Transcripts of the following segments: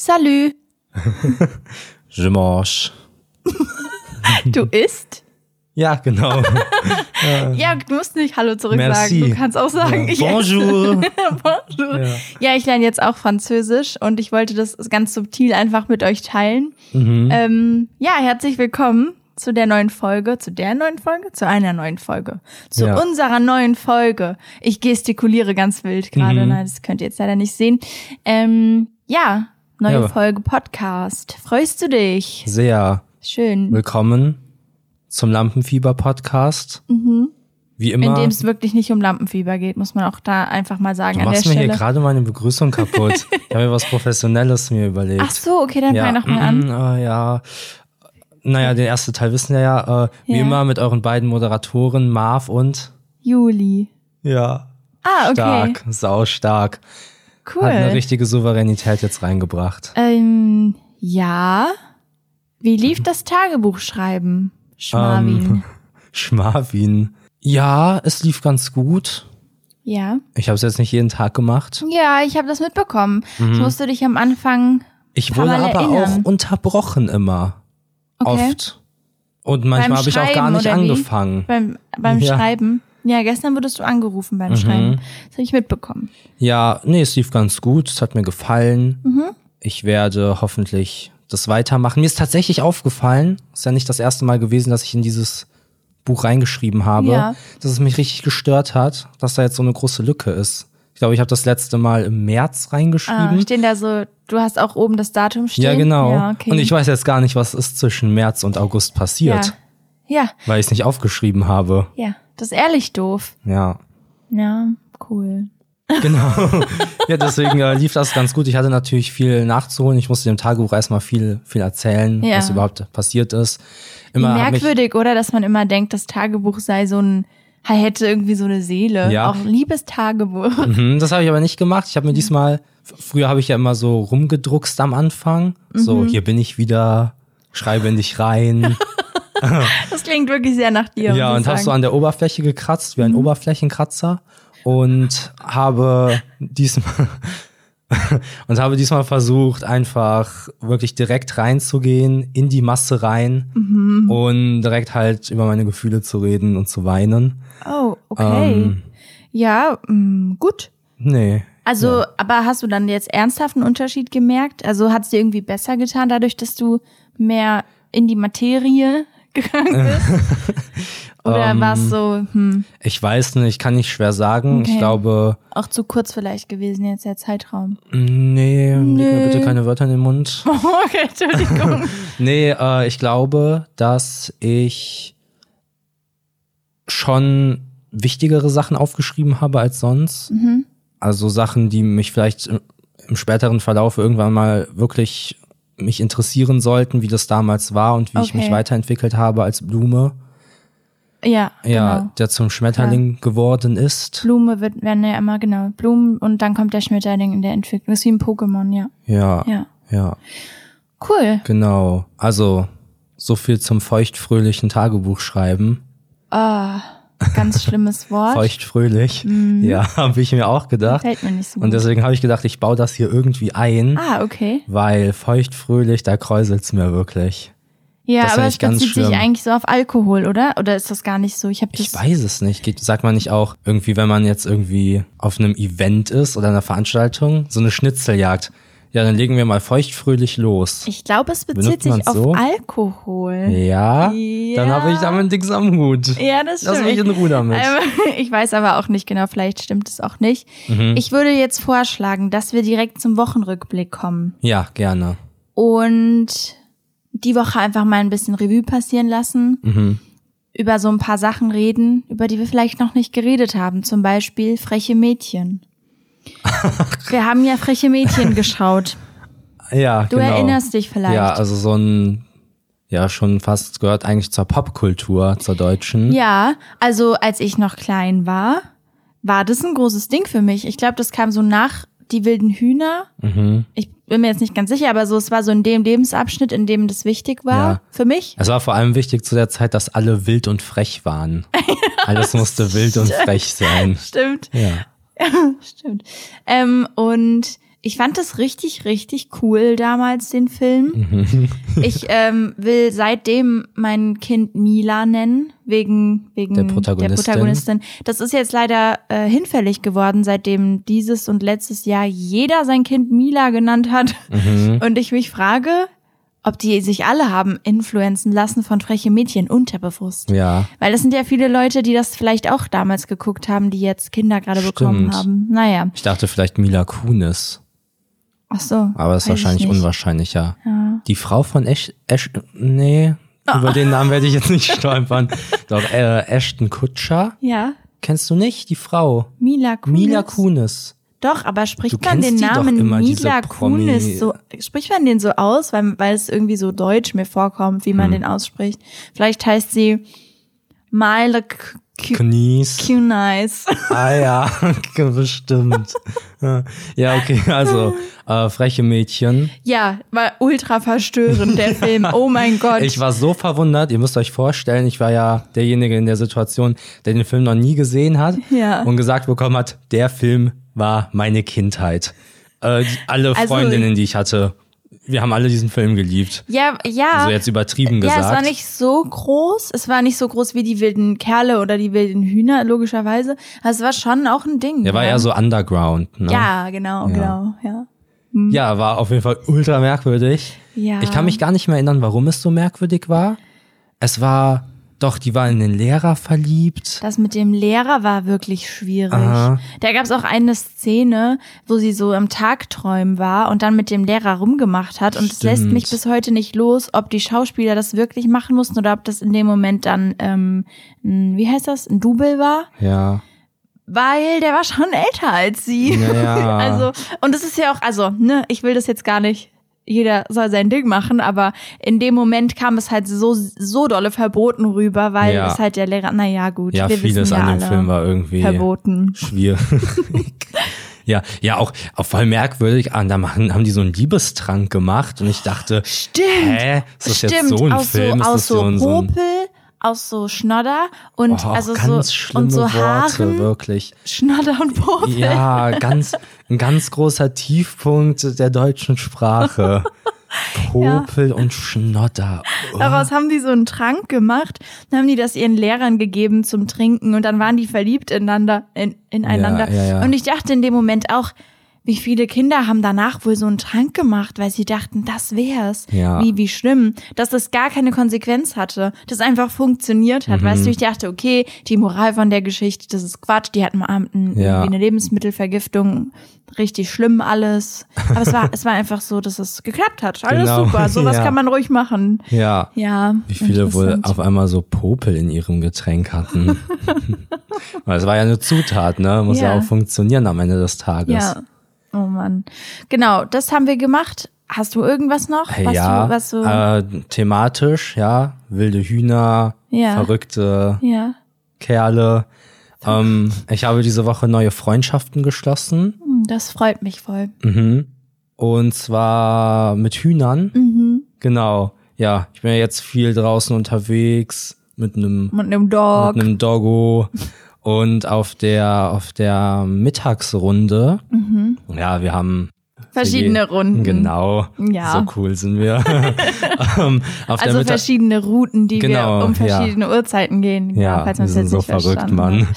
Salü. Je mange. Du isst? Ja, genau. Ja, du musst nicht Hallo zurück Merci. sagen. Du kannst auch sagen, ich Bonjour. Bonjour. Ja. Ja. ich lerne jetzt auch Französisch und ich wollte das ganz subtil einfach mit euch teilen. Mhm. Ähm, ja, herzlich willkommen zu der neuen Folge, zu der neuen Folge, zu einer neuen Folge, zu Ja. unserer neuen Folge. Ich gestikuliere ganz wild gerade, Mhm. das könnt ihr jetzt leider nicht sehen. Ähm, ja, neue Ja. Folge Podcast. Freust du dich? Sehr Schön. willkommen zum Lampenfieber-Podcast. Wie In immer. dem es wirklich nicht um Lampenfieber geht, muss man auch da einfach mal sagen du an der machst mir hier Stelle. gerade meine Begrüßung kaputt. ich habe mir was Professionelles mir überlegt. Ach so, okay, dann ja, fang doch mal an. äh, ja. Naja, den ersten Teil wissen wir ja. Äh, wie Ja. immer mit euren beiden Moderatoren Marv und Juli. ja, Ah, okay. stark, sau stark. Cool. Hat eine richtige Souveränität jetzt reingebracht. Ähm, ja. Wie lief das Tagebuchschreiben, Schmarvin? Ähm, Schmarvin. Ja, es lief ganz gut. ja. Ich habe es jetzt nicht jeden Tag gemacht. Ja, ich habe das mitbekommen. Das musst du dich am Anfang Ich wurde aber erinnern. auch unterbrochen immer. Okay. Oft. Und manchmal habe ich auch gar nicht angefangen. beim, beim Ja. Mhm. Schreiben. Ja, gestern wurdest du angerufen beim Schreiben. Das habe ich mitbekommen. Ja, nee, es lief ganz gut. Es hat mir gefallen. Mhm. Ich werde hoffentlich das weitermachen. Mir ist tatsächlich aufgefallen, ist ja nicht das erste Mal gewesen, dass ich in dieses Buch reingeschrieben habe, Ja. dass es mich richtig gestört hat, dass da jetzt so eine große Lücke ist. Ich glaube, ich habe das letzte Mal im März Ah, reingeschrieben. stehen da so, du hast auch oben das Datum stehen? ja, genau. Ja, okay. Und ich weiß jetzt gar nicht, was ist zwischen März und August passiert, ja. ja, weil ich es nicht aufgeschrieben habe. ja. Das ist ehrlich doof. Ja. Ja, cool. Genau. ja, deswegen äh, lief das ganz gut. Ich hatte natürlich viel nachzuholen. Ich musste dem Tagebuch erstmal viel, viel erzählen, Ja. was überhaupt passiert ist. Immer merkwürdig, oder? Dass man immer denkt, das Tagebuch sei so ein, hätte irgendwie so eine Seele. Ja. Auch liebes Tagebuch. Mhm, das habe ich aber nicht gemacht. Ich habe mir diesmal, früher habe ich ja immer so rumgedruckst am Anfang. So, Mhm. hier bin ich wieder, schreibe in dich rein. Das klingt wirklich sehr nach dir. ja, und ich hast so sagen. Mhm. an der Oberfläche gekratzt, wie ein Oberflächenkratzer. Und habe diesmal und habe diesmal versucht, einfach wirklich direkt reinzugehen, in die Masse rein Mhm. und direkt halt über meine Gefühle zu reden und zu weinen. Oh, okay. Ähm, ja, mh, gut. nee. Also, aber hast du dann jetzt ernsthaft einen Unterschied gemerkt? Also hat es dir irgendwie besser getan, dadurch, dass du mehr in die Materie gegangen bist? Oder Ähm, war es so, hm, Ich weiß nicht, kann ich schwer sagen. Okay. Ich glaube, auch zu kurz vielleicht gewesen jetzt der Zeitraum? nee, leg mir bitte keine Wörter in den Mund. okay, Entschuldigung. Nee, äh, ich glaube, dass ich schon wichtigere Sachen aufgeschrieben habe als sonst. Mhm. Also Sachen, die mich vielleicht im, im späteren Verlauf irgendwann mal wirklich mich interessieren sollten, wie das damals war und wie ich mich Okay. weiterentwickelt habe als Blume, ja, ja, genau. der zum Schmetterling geworden ist. Blume wird, werden ja immer, genau, Blumen und dann kommt der Schmetterling in der Entwicklung. Das ist wie ein Pokémon, ja. Ja, Ja. ja, Cool. genau. Also so viel zum feuchtfröhlichen Tagebuch schreiben. Ah, ganz schlimmes Wort. Feuchtfröhlich. Ja, habe ich mir auch gedacht. Fällt mir nicht so Und gut. deswegen habe ich gedacht, ich baue das hier irgendwie ein, Ah, okay. weil feuchtfröhlich, da kräuselt's mir wirklich. Ja, Das aber es bezieht sich eigentlich so auf Alkohol, oder? Oder ist das gar nicht so? Ich das. Ich weiß es nicht. Sagt man nicht auch irgendwie, wenn man jetzt irgendwie auf einem Event ist oder einer Veranstaltung, so eine Schnitzeljagd. Ja, dann legen wir mal feuchtfröhlich los. Ich glaube, es bezieht sich auf so? Alkohol. Ja, Ja. dann habe ich damit nichts am Hut. Ja, das Lass stimmt. mich in Ruhe damit. Ähm, ich weiß aber auch nicht genau, vielleicht stimmt es auch nicht. Mhm. Ich würde jetzt vorschlagen, dass wir direkt zum Wochenrückblick kommen Ja, gerne. und die Woche einfach mal ein bisschen Revue passieren lassen, Mhm. über so ein paar Sachen reden, über die wir vielleicht noch nicht geredet haben. Zum Beispiel freche Mädchen. Wir haben ja freche Mädchen geschaut. Ja, Du genau. erinnerst dich vielleicht. Ja, also so ein, ja, schon fast gehört eigentlich zur Popkultur, zur deutschen. Ja, also als ich noch klein war, war das ein großes Ding für mich. Ich glaube, das kam so nach die wilden Hühner. Mhm. Ich bin mir jetzt nicht ganz sicher, aber so es war so in dem Lebensabschnitt, in dem das wichtig war Ja. für mich. Es war vor allem wichtig zu der Zeit, dass alle wild und frech waren. Alles musste wild und frech sein. Stimmt. Ja. Stimmt. Ähm, und Ich fand das richtig, richtig cool damals, den Film. Mhm. ich ähm, will seitdem mein Kind Mila nennen, wegen, wegen Der Protagonistin. Protagonistin. Das ist jetzt leider äh, hinfällig geworden, seitdem dieses und letztes Jahr jeder sein Kind Mila genannt hat. Mhm. Und ich mich frage, ob die sich alle haben influenzen lassen von freche Mädchen unterbewusst. Ja. Weil das sind ja viele Leute, die das vielleicht auch damals geguckt haben, die jetzt Kinder gerade bekommen haben. Naja. Ich dachte vielleicht Mila Kunis, Ach so. aber das ist wahrscheinlich unwahrscheinlicher. Die Frau von Ash, Ash nee, über den Namen werde ich jetzt nicht stolpern. Doch, äh, Ashton Kutscher. Ja. Kennst du nicht? Die Frau. Mila Kunis. Mila Kunis. Doch, aber spricht man den Namen immer, Mila Kunis so, spricht man den so aus, weil, weil es irgendwie so deutsch mir vorkommt, wie man Hm. den ausspricht. Vielleicht heißt sie Mila K- K- Knies. Kunis. Ah ja, bestimmt. Ja, okay, also äh, freche Mädchen. Ja, war ultra verstörend, der Film. Oh mein Gott. Ich war so verwundert, ihr müsst euch vorstellen, ich war ja derjenige in der Situation, der den Film noch nie gesehen hat Ja. und gesagt bekommen hat, der Film war meine Kindheit. Äh, alle Also- Freundinnen, die ich hatte, wir haben alle diesen Film geliebt. ja, ja. Also jetzt übertrieben ja, gesagt. es war nicht so groß. Es war nicht so groß wie die wilden Kerle oder die wilden Hühner, logischerweise. Also es war schon auch ein Ding. der war ja. eher so Underground. Ne? Ja, genau, genau, ja. Ja, war auf jeden Fall ultra merkwürdig. Ja. Ich kann mich gar nicht mehr erinnern, warum es so merkwürdig war. Es war, doch, die war in den Lehrer verliebt. Das mit dem Lehrer war wirklich schwierig. Aha. Da gab es auch eine Szene, wo sie so im Tagträumen war und dann mit dem Lehrer rumgemacht hat. Und es lässt mich bis heute nicht los, ob die Schauspieler das wirklich machen mussten oder ob das in dem Moment dann, ähm, ein, wie heißt das, ein Double war. Ja. Weil der war schon älter als sie. Ja. Also, und es ist ja auch, also, ne, ich will das jetzt gar nicht. Jeder soll sein Ding machen, aber in dem Moment kam es halt so, so dolle verboten rüber, weil Ja. es halt der Lehrer, naja, gut. Ja, wir vieles wissen ja an dem Film war irgendwie verboten. schwierig. ja, ja, auch, auch voll merkwürdig. Ah, da machen, haben die so einen Liebestrank gemacht und ich dachte, Stimmt. hä, ist das Stimmt, jetzt so ein aus Film? so, ist aus das so so ein, so ein Popel, aus so Schnodder und oh, also ganz so schlimme und so Worte, Haaren, wirklich. Schnodder und Popel. Ja, ganz, ein ganz großer Tiefpunkt der deutschen Sprache. Popel und Schnodder. Oh. Daraus haben die so einen Trank gemacht, dann haben die das ihren Lehrern gegeben zum Trinken und dann waren die verliebt ineinander, in, ineinander. Ja, ja, ja. Und ich dachte in dem Moment auch, wie viele Kinder haben danach wohl so einen Trank gemacht, weil sie dachten, das wär's. Ja. Wie, wie schlimm, dass das gar keine Konsequenz hatte, das einfach funktioniert hat. Mhm. Weißt du, ich dachte, okay, die Moral von der Geschichte, das ist Quatsch, die hatten am Abend ein- Ja. irgendwie eine Lebensmittelvergiftung, richtig schlimm alles. Aber es war, es war einfach so, dass es geklappt hat. Alles Genau, super, sowas ja. kann man ruhig machen. Ja. Ja. Wie viele wohl auf einmal so Popel in ihrem Getränk hatten. Weil es war ja eine Zutat, ne? Muss ja. Ja. auch funktionieren am Ende des Tages. Ja. Oh Mann. Genau, das haben wir gemacht. Hast du irgendwas noch? Was ja, du, was du, äh, thematisch, ja, wilde Hühner, Ja. verrückte ja. Kerle. Ähm, ich habe diese Woche neue Freundschaften geschlossen. Hm, Das freut mich voll. Mhm. Und zwar mit Hühnern. Mhm. Genau. Ja, ich bin ja jetzt viel draußen unterwegs mit einem Und einem Dog. mit einem Doggo und auf der auf der Mittagsrunde. Ja, wir haben Mhm. Verschiedene Runden. Genau. Ja. So cool sind wir. ähm, auf Also Mittag verschiedene Routen, die Genau, wir um ja. verschiedene Uhrzeiten gehen. ja, falls wir sind so verrückt, Mann.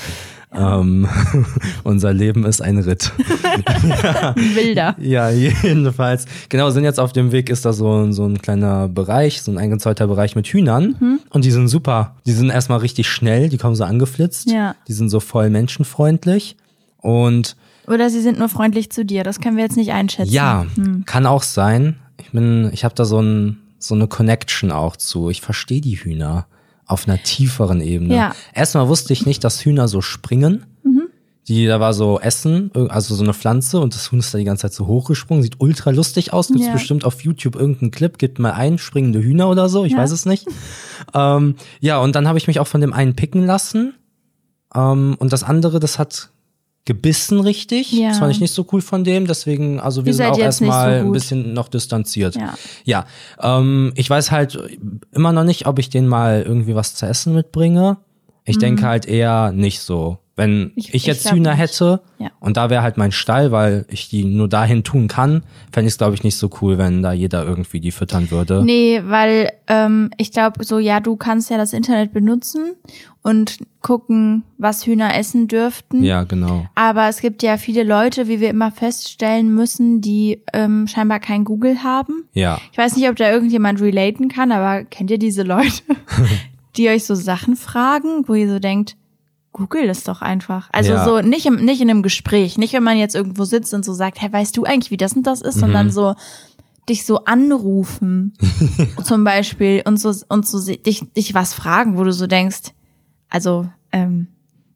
Ähm, unser Leben ist ein Ritt. Wilder. Ja, jedenfalls. Genau, sind jetzt auf dem Weg, ist da so, so ein kleiner Bereich, so ein eingezäunter Bereich mit Hühnern. Mhm. Und die sind super. Die sind erstmal richtig schnell, die kommen so angeflitzt. Ja. Die sind so voll menschenfreundlich. Und Oder sie sind nur freundlich zu dir. Das können wir jetzt nicht einschätzen. ja, kann auch sein. Ich bin, ich habe da so, ein, so eine Connection auch zu. Ich verstehe die Hühner auf einer tieferen Ebene. Ja. Erstmal wusste ich nicht, dass Hühner so springen. Die, da war so Essen, also so eine Pflanze und das Huhn ist da die ganze Zeit so hochgesprungen, sieht ultra lustig aus. Gibt's Ja. bestimmt auf YouTube irgendeinen Clip, gibt mal ein, springende Hühner oder so, ich Ja. weiß es nicht. ähm, ja, und dann habe ich mich auch von dem einen picken lassen. Ähm, und das andere, das hat gebissen richtig. Ja. Das fand ich nicht so cool von dem, deswegen, also wir Ihr sind auch nicht so erstmal ein bisschen noch distanziert. Ja. Ja, ähm, ich weiß halt immer noch nicht, ob ich den mal irgendwie was zu essen mitbringe. Ich Mhm. denke halt eher nicht so. Wenn ich, Ich- ich ich jetzt glaub Hühner hätte Ja. und da wäre halt mein Stall, weil ich die nur dahin tun kann, fände ich es, glaube ich, nicht so cool, wenn da jeder irgendwie die füttern würde. Nee, weil ähm, ich glaube, so, ja, du kannst ja das Internet benutzen und gucken, was Hühner essen dürften. Ja, genau. Aber es gibt ja viele Leute, wie wir immer feststellen müssen, die ähm, scheinbar kein Google haben. Ja. Ich weiß nicht, ob da irgendjemand relaten kann, aber kennt ihr diese Leute, die euch so Sachen fragen, wo ihr so denkt, Google das doch einfach. Also Ja. so nicht im, nicht in einem Gespräch, nicht wenn man jetzt irgendwo sitzt und so sagt, hey, weißt du eigentlich, wie das und das ist, Mhm. sondern so dich so anrufen zum Beispiel und so und so dich dich was fragen, wo du so denkst, also ähm,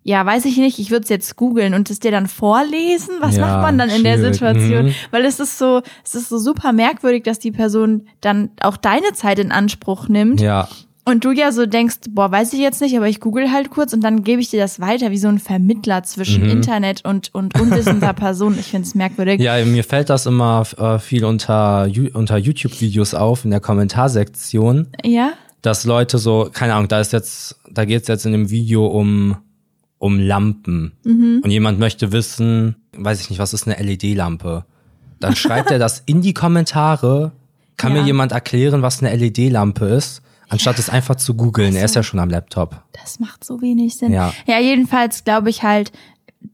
ja, weiß ich nicht, ich würde es jetzt googeln und es dir dann vorlesen. Was Ja, macht man dann in der. Situation? Mhm. Weil es ist so, es ist so super merkwürdig, dass die Person dann auch deine Zeit in Anspruch nimmt Ja. Und du ja so denkst, boah, weiß ich jetzt nicht, aber ich google halt kurz und dann gebe ich dir das weiter, wie so ein Vermittler zwischen Mhm. Internet und, und unwissender Person. Ich finde es merkwürdig. Ja, mir fällt das immer äh, viel unter, unter YouTube-Videos auf, in der Kommentarsektion, Ja? dass Leute so, keine Ahnung, da ist jetzt, da geht es jetzt in dem Video um, um Lampen. Mhm. Und jemand möchte wissen, weiß ich nicht, was ist eine LED-Lampe? Dann schreibt er das in die Kommentare. Kann Ja. mir jemand erklären, was eine LED-Lampe ist? Anstatt es einfach zu googeln. Er ist ja schon am Laptop. Das macht so wenig Sinn. Ja. ja jedenfalls glaube ich halt,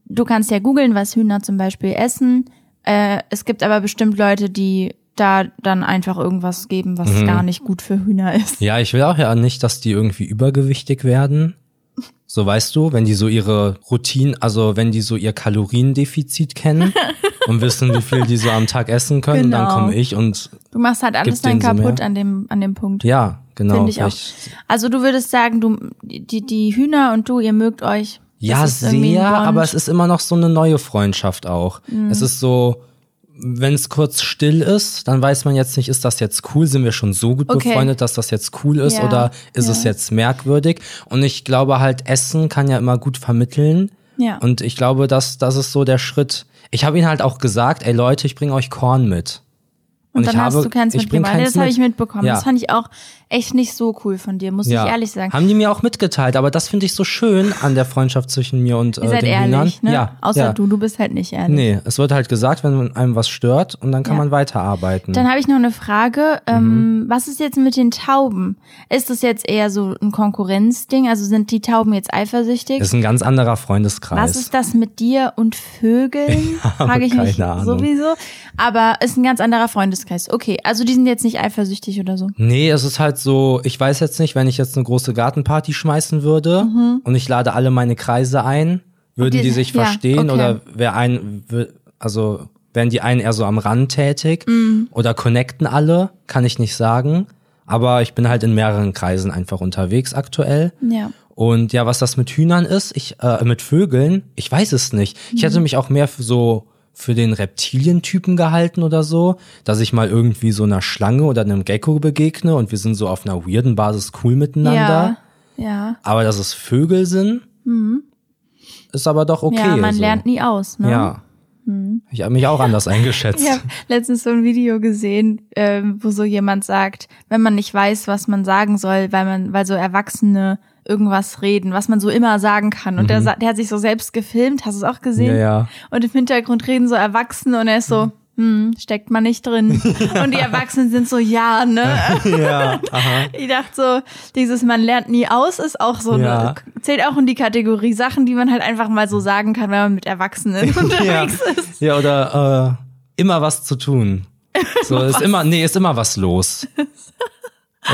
du kannst ja googeln, was Hühner zum Beispiel essen. Äh, es gibt aber bestimmt Leute, die da dann einfach irgendwas geben, was Mhm. gar nicht gut für Hühner ist. Ja, ich will auch ja nicht, dass die irgendwie übergewichtig werden. So weißt du, wenn die so ihre Routinen, also wenn die so ihr Kaloriendefizit kennen und wissen, wie viel die so am Tag essen können, dann Genau. komme ich und Du machst halt alles dann so kaputt mehr? an dem, an dem Punkt. ja, genau. Finde ich auch. Also du würdest sagen, du die, die Hühner und du, ihr mögt euch. Ja, sehr. Mhm. aber es ist immer noch so eine neue Freundschaft auch. Es ist so, wenn es kurz still ist, dann weiß man jetzt nicht, ist das jetzt cool? Sind wir schon so gut Okay. befreundet, dass das jetzt cool ist Ja, oder ist es ja. jetzt merkwürdig? Und ich glaube halt, Essen kann ja immer gut vermitteln. Ja. Und ich glaube, dass das ist so der Schritt. Ich habe ihnen halt auch gesagt, ey Leute, ich bringe euch Korn mit. Und, dann ich hast habe, du keins ich mitgebracht. keins Das habe ich mitbekommen. Ja. Das fand ich auch echt nicht so cool von dir, muss Ja. ich ehrlich sagen. Haben die mir auch mitgeteilt, aber das finde ich so schön an der Freundschaft zwischen mir und Ihr äh, seid den ehrlich, Hühnern. ne? Ja, Außer ja. du, du bist halt nicht ehrlich. Nee, es wird halt gesagt, wenn einem was stört und dann kann Ja. man weiterarbeiten. Dann habe ich noch eine Frage. Mhm. Ähm, Was ist jetzt mit den Tauben? Ist das jetzt eher so ein Konkurrenzding? Also sind die Tauben jetzt eifersüchtig? ist ein ganz anderer Freundeskreis. Was ist das mit dir und Vögeln? Frage ich mich Ahnung. sowieso. Aber ist ein ganz anderer Freundeskreis. Okay, also die sind jetzt nicht eifersüchtig oder so. Nee, es ist halt so, ich weiß jetzt nicht, wenn ich jetzt eine große Gartenparty schmeißen würde und ich lade alle meine Kreise ein, würden Mhm. die- die, sich ja, verstehen okay. oder wer ein, also wären die einen eher so am Rand tätig Mhm. oder connecten alle, kann ich nicht sagen. Aber ich bin halt in mehreren Kreisen einfach unterwegs aktuell. Ja. Und ja, was das mit Hühnern ist, ich, äh, mit Vögeln, ich weiß es nicht. Ich hätte mich auch mehr für so für den Reptilientypen gehalten oder so, dass ich mal irgendwie so einer Schlange oder einem Gecko begegne und wir sind so auf einer weirden Basis cool miteinander. Ja. Ja. Aber dass es Vögel sind, ist aber doch okay. ja, man so. lernt nie aus, ne? Ja. Ich habe mich auch anders eingeschätzt. Ich habe letztens so ein Video gesehen, ähm, wo so jemand sagt, wenn man nicht weiß, was man sagen soll, weil man, weil so Erwachsene irgendwas reden, was man so immer sagen kann. Und der, sa- der hat sich so selbst gefilmt, hast du es auch gesehen? Mhm. Ja, ja. Und im Hintergrund reden so Erwachsene und er ist so, hm, steckt man nicht drin. und die Erwachsenen sind so, ja, ne? ja, aha. Ich dachte so, dieses man lernt nie aus ist auch so Ja. eine, zählt auch in die Kategorie Sachen, die man halt einfach mal so sagen kann, wenn man mit Erwachsenen ja. unterwegs ist. ja, oder äh, immer was zu tun. So, ist immer, nee, ist immer was los.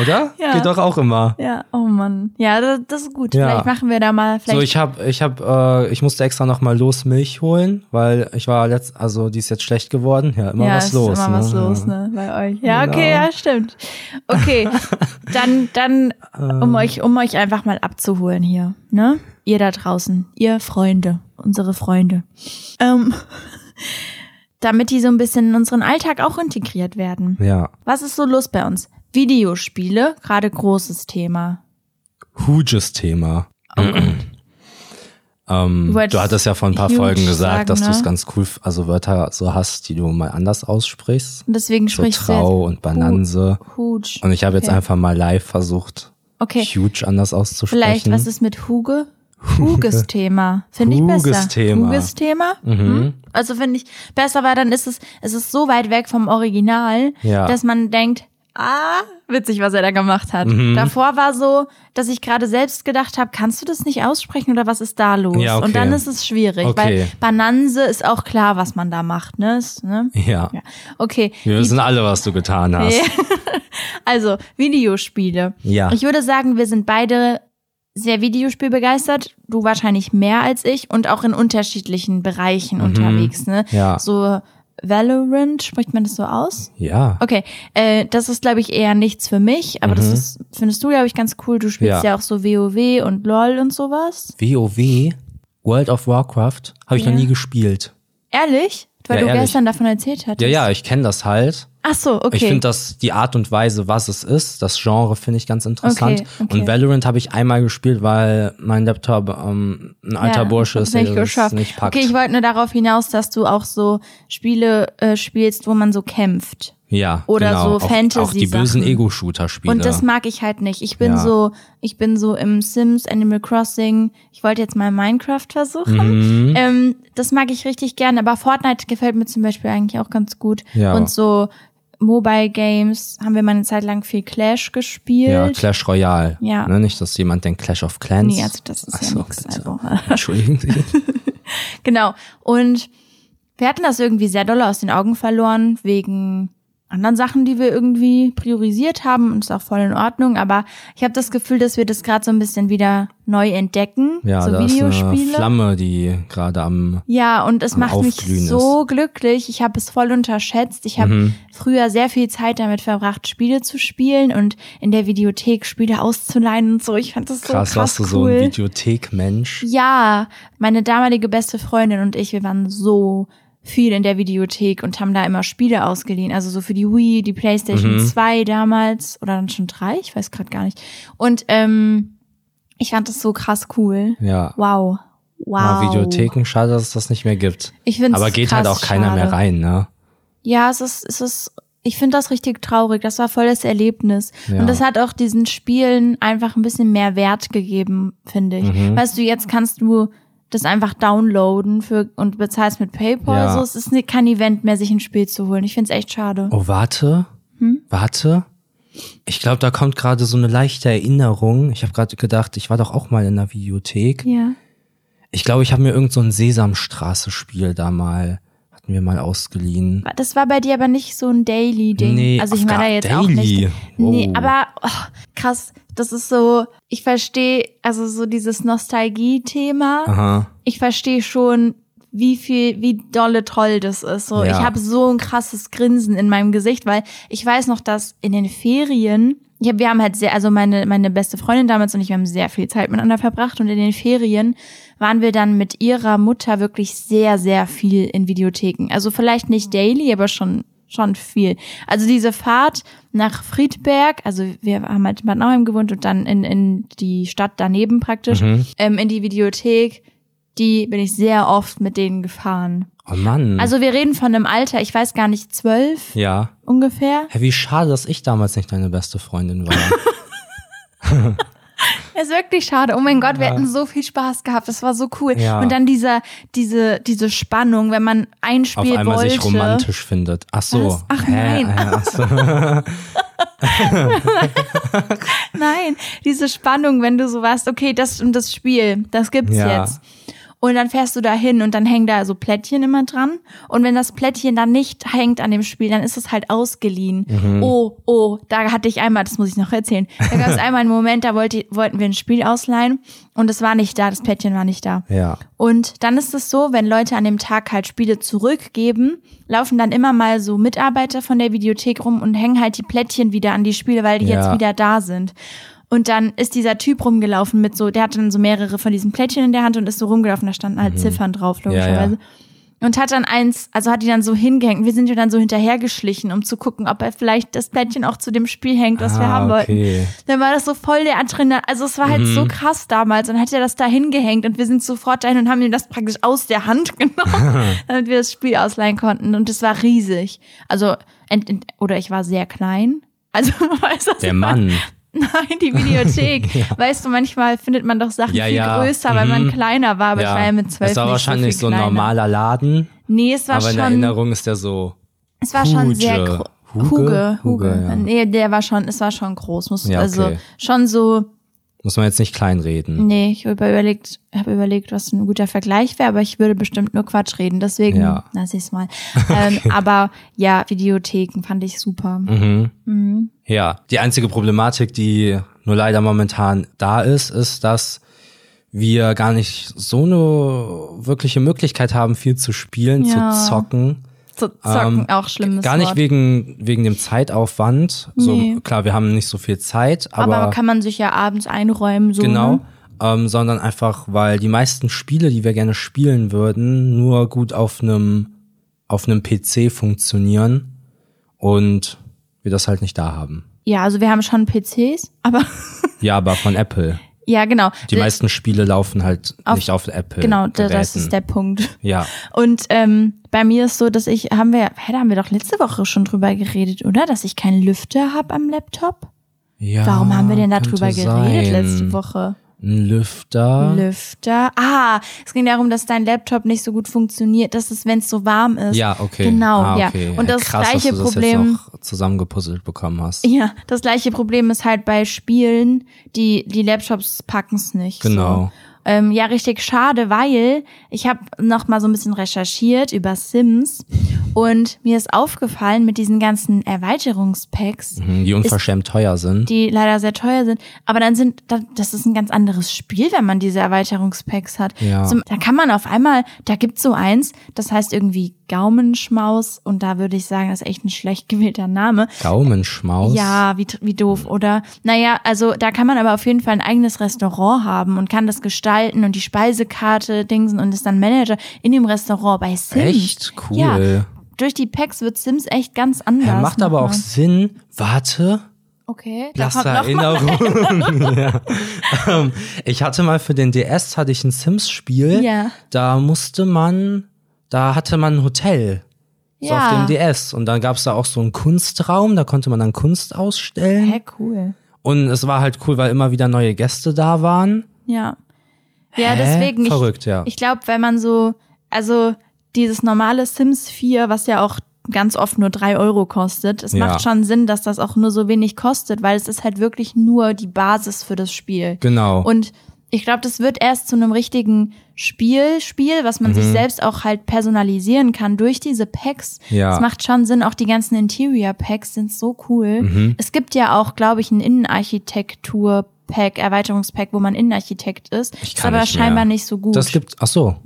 Oder? Ja. Geht doch auch immer. Ja, oh Mann. Ja, das, das ist gut. Ja. Vielleicht machen wir da mal, vielleicht. So, ich habe, ich habe, äh, ich musste extra noch mal los Milch holen, weil ich war letzt, also die ist jetzt schlecht geworden. Ja, immer ja, was ist los. immer ne? was los, ne, bei euch. Ja, Genau. okay, ja, stimmt. Okay, dann, dann, Ähm. um euch, um euch einfach mal abzuholen hier, ne? Ihr da draußen, ihr Freunde, unsere Freunde. Ähm, damit die so ein bisschen in unseren Alltag auch integriert werden. Ja, Was ist so los bei uns? Videospiele, gerade großes Thema. huges Thema. ähm, Du hattest ja vor ein paar Folgen gesagt, sagen, dass du es ne? ganz cool, also Wörter so hast, die du mal anders aussprichst. Und deswegen So sprichst du Trau jetzt und Bananse. Huge. Und ich habe jetzt Okay. einfach mal live versucht, Okay. huge anders auszusprechen. Vielleicht, was ist mit Huge? Huges Thema. Finde ich Huges besser. Thema. Huges Thema. Mhm. Also finde ich besser, weil dann ist es, es ist so weit weg vom Original, Ja. dass man denkt, ah, witzig, was er da gemacht hat. Mhm. Davor war so, dass ich gerade selbst gedacht habe, kannst du das nicht aussprechen oder was ist da los? Ja, okay. Und dann ist es schwierig, Okay. weil Bananse ist auch klar, was man da macht, ne? Ist, ne? Ja. Ja. Okay. Wir Die- wissen alle, was du getan hast. Also, Videospiele. Ja. Ich würde sagen, wir sind beide sehr Videospielbegeistert. Du wahrscheinlich mehr als ich und auch in unterschiedlichen Bereichen unterwegs, ne? Mhm. Ja. So Valorant, spricht man das so aus? Ja. Okay, äh, das ist, glaube ich, eher nichts für mich, aber das ist, findest du, glaube ich, ganz cool. Du spielst Mhm. Ja. ja. auch so WoW und LOL und sowas. WoW, World of Warcraft, habe ich Ja. noch nie gespielt. Ehrlich? Weil Ja, du ehrlich. gestern davon erzählt hattest. Ja, ja, ich kenne das halt. Ach so, okay. Ich finde das, die Art und Weise, was es ist, das Genre finde ich ganz interessant. Okay, okay. Und Valorant habe ich einmal gespielt, weil mein Laptop ähm, ein alter Ja, Bursche ist, hab's der das nicht packt. Okay, ich wollte nur darauf hinaus, dass du auch so Spiele äh, spielst, wo man so kämpft. Ja, oder genau. so auch, Fantasy-Sachen. Auch die bösen Ego-Shooter-Spiele. Und das mag ich halt nicht. Ich bin Ja. so, ich bin so im Sims, Animal Crossing. Ich wollte jetzt mal Minecraft versuchen. Mhm. Ähm, das mag ich richtig gerne. Aber Fortnite gefällt mir zum Beispiel eigentlich auch ganz gut. Ja. Und so Mobile Games haben wir mal eine Zeit lang viel Clash gespielt. ja, Clash Royale. Ja. Ne, nicht, dass jemand denkt Clash of Clans. Nee, also das ist Ach ja so, nix. bitte. Also. Entschuldigen Sie. Genau. Und wir hatten das irgendwie sehr doll aus den Augen verloren, wegen anderen Sachen, die wir irgendwie priorisiert haben und ist auch voll in Ordnung. Aber ich habe das Gefühl, dass wir das gerade so ein bisschen wieder neu entdecken. Ja, so da ist eine Videospiele. Flamme, die gerade am Ja, und es macht mich so glücklich. Ich habe es voll unterschätzt. Ich habe Mhm. früher sehr viel Zeit damit verbracht, Spiele zu spielen und in der Videothek Spiele auszuleihen und so. Ich fand das so krass, krass warst du cool. so ein Videothek-Mensch. Ja, meine damalige beste Freundin und ich, wir waren so viel in der Videothek und haben da immer Spiele ausgeliehen. Also so für die Wii, die PlayStation Mhm. 2 damals oder dann schon 3, ich weiß gerade gar nicht. Und ähm, ich fand das so krass cool. Ja. Wow. Wow. Ja, Videotheken, schade, dass es das nicht mehr gibt. Ich find's Aber geht halt auch keiner schade. mehr rein, ne? Ja, es ist, es ist, ich finde das richtig traurig. Das war voll das Erlebnis. Ja. Und das hat auch diesen Spielen einfach ein bisschen mehr Wert gegeben, finde ich. Mhm. Weißt du, jetzt kannst du das einfach downloaden für, und bezahlst mit PayPal. Ja. So, es ist ne- kein Event mehr, sich ein Spiel zu holen. Ich finde es echt schade. Oh, warte. Hm? Warte. Ich glaube, da kommt gerade so eine leichte Erinnerung. Ich habe gerade gedacht, ich war doch auch mal in der Videothek. Ja. Ich glaube, ich habe mir irgend so ein Sesamstraße-Spiel da mal, hatten wir mal ausgeliehen. Das war bei dir aber nicht so ein Daily-Ding. Nee, also ich meine da jetzt auch Daily. nicht. Nee, Oh. aber oh, krass, das ist so, ich verstehe, also so dieses Nostalgie-Thema. Ich verstehe schon, wie viel, wie dolle toll das ist. So, Ja. ich habe so ein krasses Grinsen in meinem Gesicht, weil ich weiß noch, dass in den Ferien, ich hab, wir haben halt sehr, also meine, meine beste Freundin damals und ich, wir haben sehr viel Zeit miteinander verbracht und in den Ferien waren wir dann mit ihrer Mutter wirklich sehr, sehr viel in Videotheken. Also vielleicht nicht daily, aber schon schon viel. Also diese Fahrt nach Friedberg, also wir haben halt in Bad Nauheim gewohnt und dann in, in die Stadt daneben praktisch, Mhm. ähm, in die Videothek, die bin ich sehr oft mit denen gefahren. Oh Mann. Also wir reden von einem Alter, ich weiß gar nicht, zwölf ja. ungefähr. Hä, wie schade, dass ich damals nicht deine beste Freundin war. Es ist wirklich schade. Oh mein Gott, wir hatten so viel Spaß gehabt. Das war so cool. Ja. Und dann dieser, diese, diese Spannung, wenn man ein Auf Spiel einmal wollte. sich romantisch findet. Ach so. Was? Ach, Hä? nein. Ach so. Nein, diese Spannung, wenn du so warst, okay, das und das Spiel, das gibt's Ja. jetzt. Und dann fährst du da hin und dann hängen da so Plättchen immer dran. Und wenn das Plättchen dann nicht hängt an dem Spiel, dann ist es halt ausgeliehen. Mhm. Oh, oh, da hatte ich einmal, das muss ich noch erzählen. Da gab es einmal einen Moment, da wollte, wollten wir ein Spiel ausleihen und es war nicht da, das Plättchen war nicht da. Ja. Und dann ist es so, wenn Leute an dem Tag halt Spiele zurückgeben, laufen dann immer mal so Mitarbeiter von der Videothek rum und hängen halt die Plättchen wieder an die Spiele, weil die Ja. jetzt wieder da sind. Und dann ist dieser Typ rumgelaufen mit so, der hatte dann so mehrere von diesen Plättchen in der Hand und ist so rumgelaufen, da standen halt Ziffern drauf, logischerweise. Mhm. Ja, Und hat dann eins, also hat die dann so hingehängt. Wir sind ja dann so hinterhergeschlichen, um zu gucken, ob er vielleicht das Plättchen auch zu dem Spiel hängt, was wir Ah, haben wollten. okay. Dann war das so voll der Adrenalin. Also es war halt Mhm. so krass damals. Und hat er das da hingehängt und wir sind sofort dahin und haben ihm das praktisch aus der Hand genommen, damit wir das Spiel ausleihen konnten. Und es war riesig. Also, ent, ent, oder ich war sehr klein. Also, weißt du, was Der? Mann. Nein, die Videothek. Weißt du, manchmal findet man doch Sachen Ja, viel ja. größer, weil man Mhm. kleiner war, aber ich war ja mit zwölf Es war wahrscheinlich so, so ein normaler Laden, Nee, es war aber in schon, Erinnerung ist der so. es war schon Huge. sehr gro- Huge? Huge, Huge. Huge, ja. Nee, der war schon, es war schon groß, muss, Ja, also okay. schon so, Muss man jetzt nicht kleinreden. nee, ich habe überlegt, habe überlegt, was ein guter Vergleich wäre, aber ich würde bestimmt nur Quatsch reden, deswegen Ja. lass ich es mal. ähm, aber ja, Videotheken fand ich super. Mhm. Ja, die einzige Problematik, die nur leider momentan da ist, ist, dass wir gar nicht so eine wirkliche Möglichkeit haben, viel zu spielen, Ja. zu zocken. Zu zocken, Ähm, auch schlimmes Gar nicht Wort. wegen, wegen dem Zeitaufwand. So, Nee. klar, wir haben nicht so viel Zeit, aber, aber, kann man sich ja abends einräumen, so. genau. Ne? Ähm, sondern einfach, weil die meisten Spiele, die wir gerne spielen würden, nur gut auf einem auf einem PC funktionieren und wir das halt nicht da haben. Ja, also wir haben schon PCs, aber Ja, aber von Apple. ja, genau. Die D- meisten Spiele laufen halt Auf- nicht auf Apple. Genau, d- das Geräten. ist der Punkt. Ja, Und ähm, bei mir ist so, dass ich, haben wir, hä, da haben wir doch letzte Woche schon drüber geredet, oder? Dass ich keinen Lüfter habe am Laptop. ja. Warum haben wir denn darüber geredet letzte Woche? Ein Lüfter. Lüfter. Ah, es ging darum, dass dein Laptop nicht so gut funktioniert, dass es, wenn es so warm ist. ja, okay. Genau, ah, ja. okay. Und das Krass, gleiche dass du das Problem. Jetzt noch zusammengepuzzelt bekommen hast. Ja, das gleiche Problem ist halt bei Spielen, die die Laptops packen es nicht. Genau. So. Ähm, ja, richtig schade, weil ich habe noch mal so ein bisschen recherchiert über Sims und mir ist aufgefallen mit diesen ganzen Erweiterungspacks, Mhm, Die unverschämt teuer sind. die leider sehr teuer sind. Aber dann sind, da- das ist ein ganz anderes Spiel, wenn man diese Erweiterungspacks hat. Ja. Zum, da kann man auf einmal, da gibt's so eins, das heißt irgendwie Gaumenschmaus und da würde ich sagen, das ist echt ein schlecht gewählter Name. Gaumenschmaus. Ja, wie, wie doof, oder? Naja, also da kann man aber auf jeden Fall ein eigenes Restaurant haben und kann das gestalten und die Speisekarte dingsen und ist dann Manager in dem Restaurant bei Sims. Echt cool. Ja, durch die Packs wird Sims echt ganz anders. Ja, macht aber auch. Sinn. Warte. Okay, da Blasse kommt noch mal. Erinnerung. ja. ähm, ich hatte mal für den DS hatte ich ein Sims-Spiel. Ja. Da musste man, da hatte man ein Hotel. So Ja. auf dem DS. Und dann gab's da auch so einen Kunstraum, da konnte man dann Kunst ausstellen. Hä, cool. Und es war halt cool, weil immer wieder neue Gäste da waren. Ja. Ja, Hä? deswegen. Verrückt, ich, ja. Ich glaube, wenn man so, also dieses normale Sims 4, was ja auch ganz oft nur drei Euro kostet, es Ja. macht schon Sinn, dass das auch nur so wenig kostet, weil es ist halt wirklich nur die Basis für das Spiel. Genau. Und ich glaube, das wird erst zu einem richtigen Spiel, Spiel, was man sich Mhm. selbst auch halt personalisieren kann durch diese Packs. Ja. Es macht schon Sinn, auch die ganzen Interior-Packs sind so cool. Mhm. Es gibt ja auch, glaube ich, ein Innenarchitektur-Pack, Erweiterungspack, wo man Innenarchitekt ist. Ich ist kann aber nicht mehr. scheinbar nicht so gut. das gibt, ach so.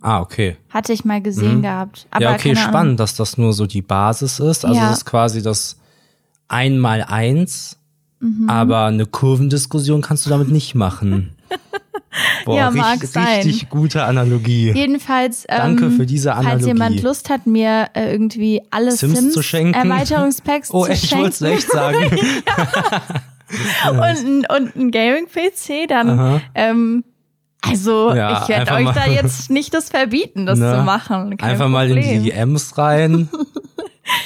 Ah, okay. Hatte ich mal gesehen gehabt. Aber ja, okay, Ahnung. spannend, dass das nur so die Basis ist. Also Ja. es ist quasi das Einmal-Eins, Mhm. aber eine Kurvendiskussion kannst du damit nicht machen. Boah, Ja, richtig, mag sein. richtig gute Analogie. Jedenfalls, Danke ähm, für diese falls Analogie. jemand Lust hat, mir äh, irgendwie alle Sims Sims, zu schenken. Erweiterungspacks Oh, zu echt, ich schenken wollte es echt sagen. und, ein- und ein Gaming-PC, dann ähm, also Ja, ich werde euch mal- da jetzt nicht das verbieten, das Ne? zu machen. Kein Einfach mal in Problem. die Ems rein.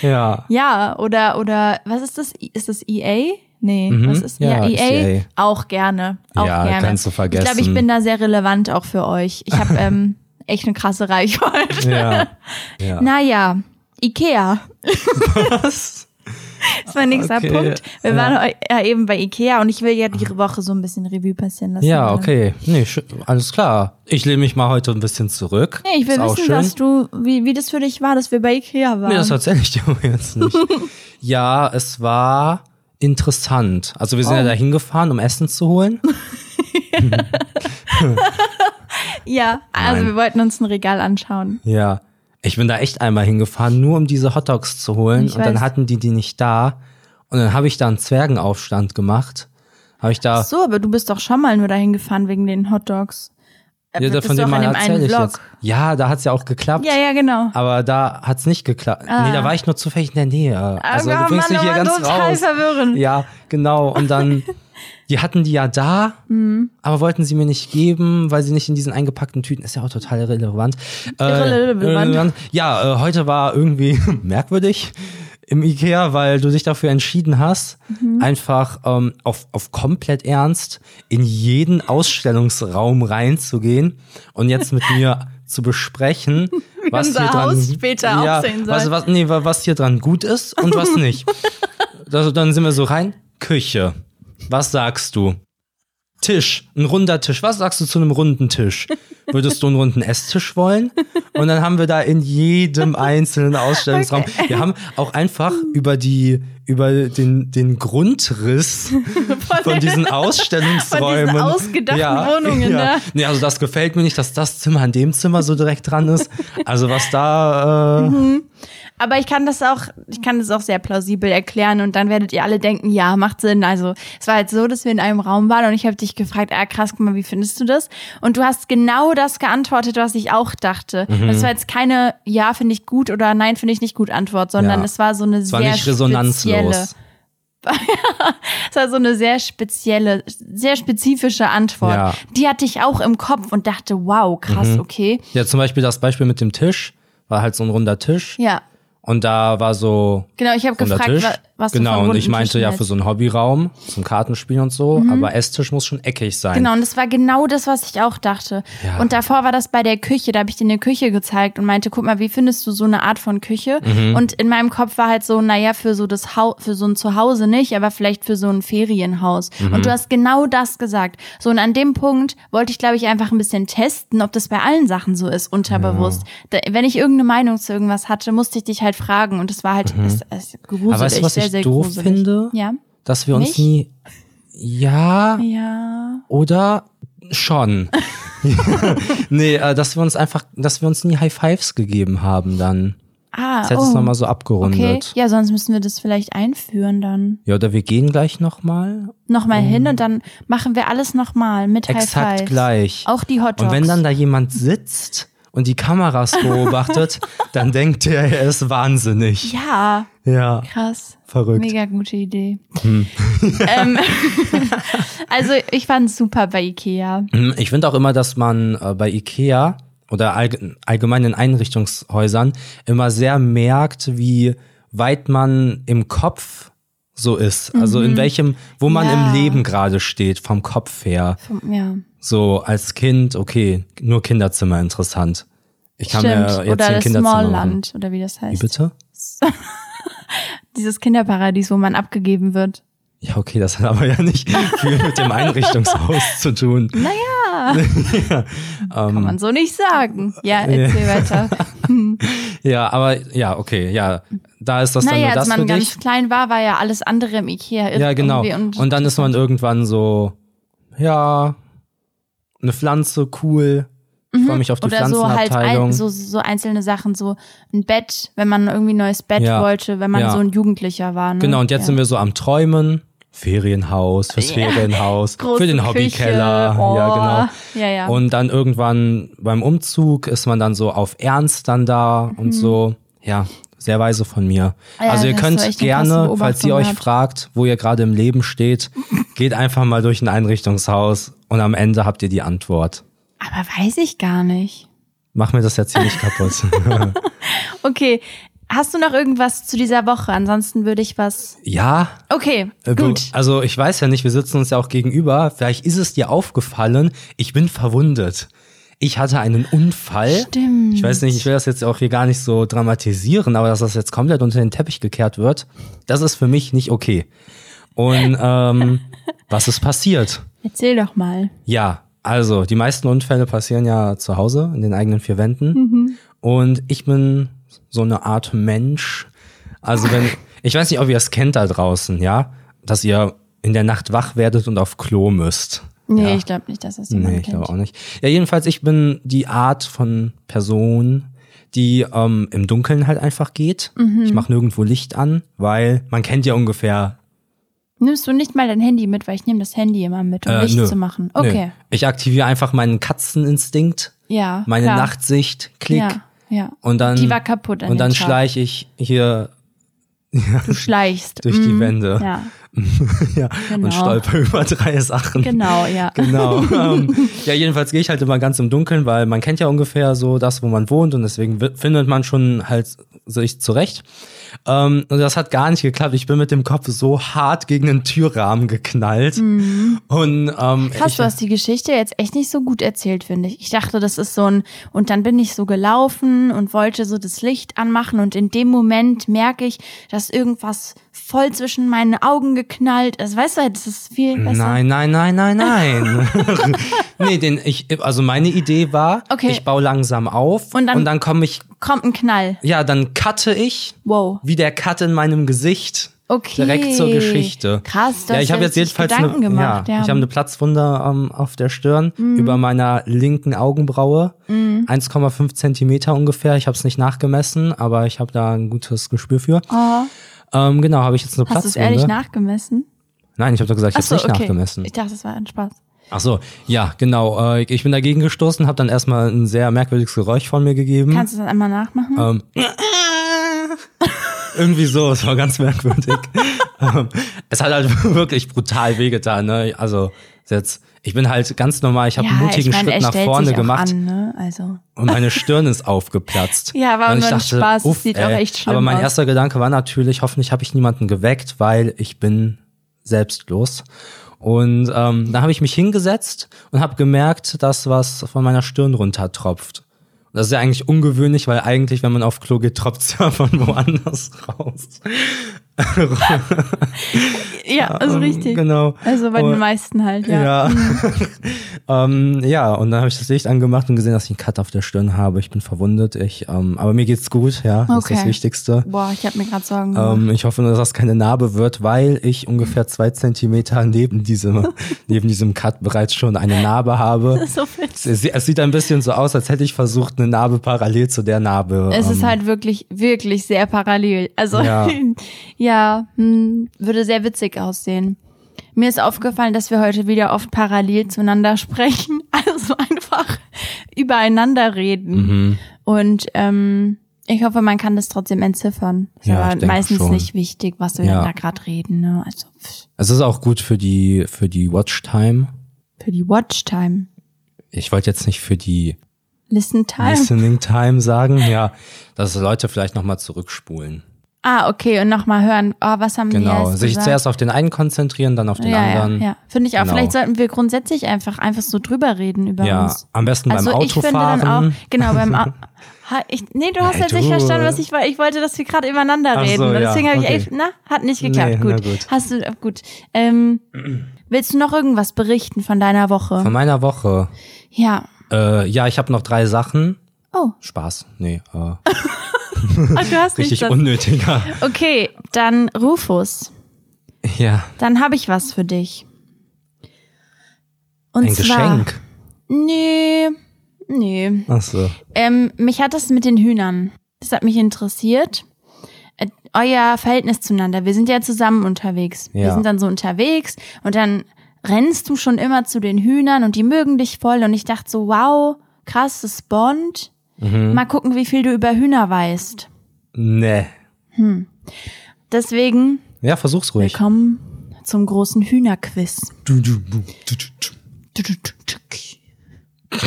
ja. Ja, oder oder was ist das? Ist das EA? Nee, Mhm, was ist ja, ja, ist EA? EA. Auch gerne. Auch Ja, gerne. kannst du vergessen. Ich glaube, ich bin da sehr relevant auch für euch. Ich habe ähm, echt eine krasse Reichweite. Ja. ja. Naja, Ikea. Was? Das ist mein nächster Okay, Punkt. Wir ja. waren ja eben bei Ikea und ich will ja die Woche so ein bisschen Revue passieren lassen. Ja, okay. Nee, alles klar. Ich lehne mich mal heute ein bisschen zurück. Nee, ich will wissen, dass du, wie, wie das für dich war, dass wir bei Ikea waren. Nee, das erzähle ich dir jetzt nicht. ja, es war interessant. Also wir sind Oh. ja da hingefahren, um Essen zu holen. ja, also Nein. wir wollten uns ein Regal anschauen. Ja. Ich bin da echt einmal hingefahren, nur um diese Hotdogs zu holen. Ich und dann weiß. hatten die die nicht da. Und dann habe ich da einen Zwergenaufstand gemacht. Habe ich da, Ach so, aber du bist doch schon mal nur dahin gefahren wegen den Hotdogs. Äh, ja, das von dem mal erzähle ich Vlog. jetzt. Ja, da hat's ja auch geklappt. Ja, ja, genau. Aber da hat's nicht geklappt. Ah. Nee, da war ich nur zufällig in der Nähe. Also Aber du bringst Mann, mich hier aber ganz total raus. verwirrend. Ja, genau. Und dann, die hatten die ja da, Mhm. aber wollten sie mir nicht geben, weil sie nicht in diesen eingepackten Tüten, ist ja auch total irrelevant. Äh, Irrelevant. Ja, äh, heute war irgendwie merkwürdig. Im Ikea, weil du dich dafür entschieden hast, Mhm. einfach ähm, auf, auf komplett ernst in jeden Ausstellungsraum reinzugehen und jetzt mit mir zu besprechen, was unser hier dran Haus später ja, aussehen soll. was, was, nee, wa- was hier dran gut ist und was nicht. also, dann sind wir so rein. Küche. Was sagst du? Tisch, ein runder Tisch. Was sagst du zu einem runden Tisch? Würdest du einen runden Esstisch wollen? Und dann haben wir da in jedem einzelnen Ausstellungsraum. Wir haben auch einfach über die über den den Grundriss von diesen Ausstellungsräumen, Von diesen ausgedachten Wohnungen, ja. ne? Nee, also das gefällt mir nicht, dass das Zimmer an dem Zimmer so direkt dran ist. Also was da äh, Aber ich kann das auch, ich kann das auch sehr plausibel erklären und dann werdet ihr alle denken, ja, macht Sinn. Also es war halt so, dass wir in einem Raum waren und ich habe dich gefragt, ah krass, guck mal, wie findest du das? Und du hast genau das geantwortet, was ich auch dachte. Mhm. Das war jetzt keine Ja, finde ich gut oder Nein, finde ich nicht gut Antwort, sondern Ja. es war so eine es war sehr nicht spezielle, resonanzlos. es war so eine sehr spezielle, sehr spezifische Antwort. Ja. Die hatte ich auch im Kopf und dachte, wow, krass, Mhm. okay. Ja, zum Beispiel das Beispiel mit dem Tisch war halt so ein runder Tisch Ja, und da war so genau. Ich habe gefragt, Tisch. wa- was du genau von und ich meinte Tischen ja für so einen Hobbyraum zum Kartenspielen und so, aber Esstisch muss schon eckig sein. Genau, und das war genau das, was ich auch dachte. Ja. Und davor war das bei der Küche, da habe ich dir eine Küche gezeigt und meinte, guck mal, wie findest du so eine Art von Küche? Mhm. Und in meinem Kopf war halt so, naja, für so das Hau für so ein Zuhause nicht, aber vielleicht für so ein Ferienhaus. Mhm. Und du hast genau das gesagt. So, und an dem Punkt wollte ich, glaube ich, einfach ein bisschen testen, ob das bei allen Sachen so ist, unterbewusst. Da, wenn ich irgendeine Meinung zu irgendwas hatte, musste ich dich halt fragen. Und es war halt es, es gruselig, Mhm. Aber weißt du, was sehr, ich sehr doof gruselig. finde? Ja. Dass wir uns Nicht? nie ja Ja. oder schon. nee, äh, dass wir uns einfach, dass wir uns nie High Fives gegeben haben dann. Ah, Das hättest du oh. nochmal so abgerundet. Okay, ja, sonst müssen wir das vielleicht einführen dann. Ja, oder wir gehen gleich nochmal. Nochmal hin und dann machen wir alles nochmal mit High Exakt Fives. gleich. Auch die Hot Dogs. Und wenn dann da jemand sitzt und die Kameras beobachtet, dann denkt er, er ist wahnsinnig. Ja, Ja, krass. verrückt. Mega gute Idee. Hm. ähm, also ich fand super bei Ikea. Hm, Ich finde auch immer, dass man äh, bei Ikea oder allg allgemein in Einrichtungshäusern immer sehr merkt, wie weit man im Kopf so ist. Also in welchem, wo man Mhm. Ja. im Leben gerade steht, vom Kopf her. Ja, So als Kind, okay, nur Kinderzimmer interessant. Ich kann stimmt. mir jetzt Oder ein das Kinderzimmer machen. Smallland oder wie das Wie heißt. bitte? Dieses Kinderparadies, wo man abgegeben wird. Ja, okay, das hat aber ja nicht viel mit dem Einrichtungshaus zu tun. Naja, Ähm, kann man so nicht sagen. Ja, erzähl weiter. Ja, aber ja, okay, ja. Da ist das dann Naja, nur als das für man ganz dich. klein war, war ja alles andere im Ikea. Ja, genau. irgendwie Und, dann ist man irgendwann so, ja, eine Pflanze, cool. Ich freue mich auf die Mhm. Oder so halt Pflanzenabteilung. ein, so, so einzelne Sachen, so ein Bett, wenn man irgendwie ein neues Bett Ja. wollte, wenn man Ja. so ein Jugendlicher war. Ne? genau, und jetzt ja. sind wir so am Träumen. Ferienhaus, fürs Ja. Ferienhaus, Große für den. Hobbykeller. Oh. Ja, genau. Ja, ja. Und dann irgendwann beim Umzug ist man dann so auf Ernst dann da und so. Ja, sehr weise von mir. Mhm. Ja, also ihr könnt gerne, falls ihr euch gehabt. fragt, wo ihr gerade im Leben steht, geht einfach mal durch ein Einrichtungshaus und am Ende habt ihr die Antwort. Aber weiß ich gar nicht. Mach mir das jetzt hier nicht kaputt. Okay, hast du noch irgendwas zu dieser Woche? Ansonsten würde ich was. ja, Okay, äh, du- gut. also ich weiß ja nicht, wir sitzen uns ja auch gegenüber. Vielleicht ist es dir aufgefallen, ich bin verwundet. Ich hatte einen Unfall. Stimmt. Ich weiß nicht, ich will das jetzt auch hier gar nicht so dramatisieren, aber dass das jetzt komplett unter den Teppich gekehrt wird, das ist für mich nicht okay. Und ähm, was ist passiert? Erzähl doch mal. Ja, also die meisten Unfälle passieren ja zu Hause in den eigenen vier Wänden. Mhm. Und ich bin so eine Art Mensch. Also wenn, ich weiß nicht, ob ihr es kennt da draußen, ja, dass ihr in der Nacht wach werdet und auf Klo müsst. Nee, ja. ich glaube nicht, dass das jemand Nee, ich kennt. glaube auch nicht. Ja, jedenfalls, ich bin die Art von Person, die ähm, im Dunkeln halt einfach geht. Mhm. Ich mache nirgendwo Licht an, weil man kennt ja ungefähr. Nimmst du nicht mal dein Handy mit, weil ich nehme das Handy immer mit, um Äh, Licht nö. zu machen. Nö. Okay. Ich aktiviere einfach meinen Katzeninstinkt, Ja. meine klar. Nachtsicht, klick. Ja, ja. Und dann, Die war kaputt und dann schleiche ich hier Du schleichst. durch die Mhm. Wände. Ja. ja, Genau. und stolper über drei Sachen. Genau, ja. Genau. ähm, ja, jedenfalls gehe ich halt immer ganz im Dunkeln, weil man kennt ja ungefähr so das, wo man wohnt und deswegen findet man schon halt sich zurecht. Ähm, und das hat gar nicht geklappt. Ich bin mit dem Kopf so hart gegen den Türrahmen geknallt. Und ähm, Krass, ich, du hast die Geschichte jetzt echt nicht so gut erzählt, finde ich. Ich dachte, das ist so ein, und dann bin ich so gelaufen und wollte so das Licht anmachen und in dem Moment merke ich, dass irgendwas voll zwischen meinen Augen geknallt ist. Weißt du, das ist viel besser. Nein, nein, nein, nein, nein. nee, den, ich, also meine Idee war, Okay. ich baue langsam auf Und dann- und dann komme ich, Kommt ein Knall. ja, dann cutte ich, Wow. wie der Cut in meinem Gesicht. Okay. Direkt zur Geschichte. Krass, du ja, hast ich habe jetzt jedenfalls Gedanken eine, gemacht. ja, Ja, Mhm. ich habe eine Platzwunde ähm, auf der Stirn über meiner linken Augenbraue, 1,5 Zentimeter ungefähr. Ich habe es nicht nachgemessen, aber ich habe da ein gutes Gespür für. Oh, Ähm, genau, habe ich jetzt eine hast du es Platzwunde. ehrlich nachgemessen? Nein, ich habe doch gesagt, ich habe so, nicht okay. nachgemessen. Ich dachte, das war ein Spaß. Ach so, ja, genau. Äh, ich bin dagegen gestoßen, habe dann erstmal ein sehr merkwürdiges Geräusch von mir gegeben. Kannst du das einmal nachmachen? Ähm, irgendwie so, es war ganz merkwürdig. ähm, es hat halt wirklich brutal wehgetan. Ne? Also jetzt, ich bin halt ganz normal, ich habe einen mutigen ich meine, er Schritt nach vorne gemacht An, ne? Also. und meine Stirn ist aufgeplatzt. Ja, war und nur ein Spaß, es sieht auch echt schlimm Aber mein aus. erster Gedanke war natürlich, hoffentlich habe ich niemanden geweckt, weil ich bin selbstlos. Und ähm, da habe ich mich hingesetzt und habe gemerkt, dass was von meiner Stirn runtertropft. Das ist ja eigentlich ungewöhnlich, weil eigentlich, wenn man auf Klo geht, tropft's ja von woanders raus. Ja, also richtig. Genau. Also bei den Und- meisten halt, ja. Ja. ähm, ja, und dann habe ich das Licht angemacht und gesehen, dass ich einen Cut auf der Stirn habe. Ich bin verwundet. Ich, ähm, aber mir geht's gut, ja. Das ist das Okay. Wichtigste. Boah, ich habe mir gerade Sorgen gemacht. Ähm, ich hoffe nur, dass das keine Narbe wird, weil ich ungefähr zwei Zentimeter neben diesem, neben diesem Cut bereits schon eine Narbe habe. so. Es, es sieht ein bisschen so aus, als hätte ich versucht, eine Narbe parallel zu der Narbe. Es ist ähm, halt wirklich, wirklich sehr parallel. Also Ja. ja, hm, würde sehr witzig aussehen. Mir ist aufgefallen, dass wir heute wieder oft parallel zueinander sprechen, also einfach übereinander reden. Mhm. Und ähm, ich hoffe, man kann das trotzdem entziffern. Ist Ja, aber meistens schon. nicht wichtig, was wir Ja. da gerade reden. Ne? Also pff, Es ist auch gut für die, für die Watchtime. für die Watchtime, Ich wollte jetzt nicht für die Listen Time. Listening Time sagen, ja, dass Leute vielleicht nochmal zurückspulen. Ah, okay, und nochmal hören, oh, was haben Genau. jetzt Sich gesagt? zuerst auf den einen konzentrieren, dann auf den ja, anderen. Ja, ja. finde ich auch. Genau. Vielleicht sollten wir grundsätzlich einfach einfach so drüber reden über Ja, uns. am besten Also beim ich finde Autofahren. dann auch, genau, beim ha, ich, Nee, du hast Hey, nicht du. verstanden, was ich wollte. Ich wollte, dass wir gerade übereinander Ach so, reden. ja, Deswegen habe ich okay. echt, na, hat nicht geklappt. Nee, gut. gut. Hast du, äh, gut. Ähm, willst du noch irgendwas berichten von deiner Woche? Von meiner Woche. ja. Äh, ja, ich habe noch drei Sachen. Oh, Spaß. Nee, äh, ach, du hast richtig unnötiger. Okay, dann Rufus. Ja, Dann habe ich was für dich. Und ein zwar, Geschenk. Nee, nee. Ach so. Ähm, mich hat das mit den Hühnern. Das hat mich interessiert. Äh, euer Verhältnis zueinander. Wir sind ja zusammen unterwegs. Wir Ja. sind dann so unterwegs und dann rennst du schon immer zu den Hühnern und die mögen dich voll. Und ich dachte so, wow, krass, das ist Bond. Mhm. Mal gucken, wie viel du über Hühner weißt. Nee. Deswegen, Ja, versuch's ruhig. willkommen zum großen Hühnerquiz. Du, du, du, du, du, du.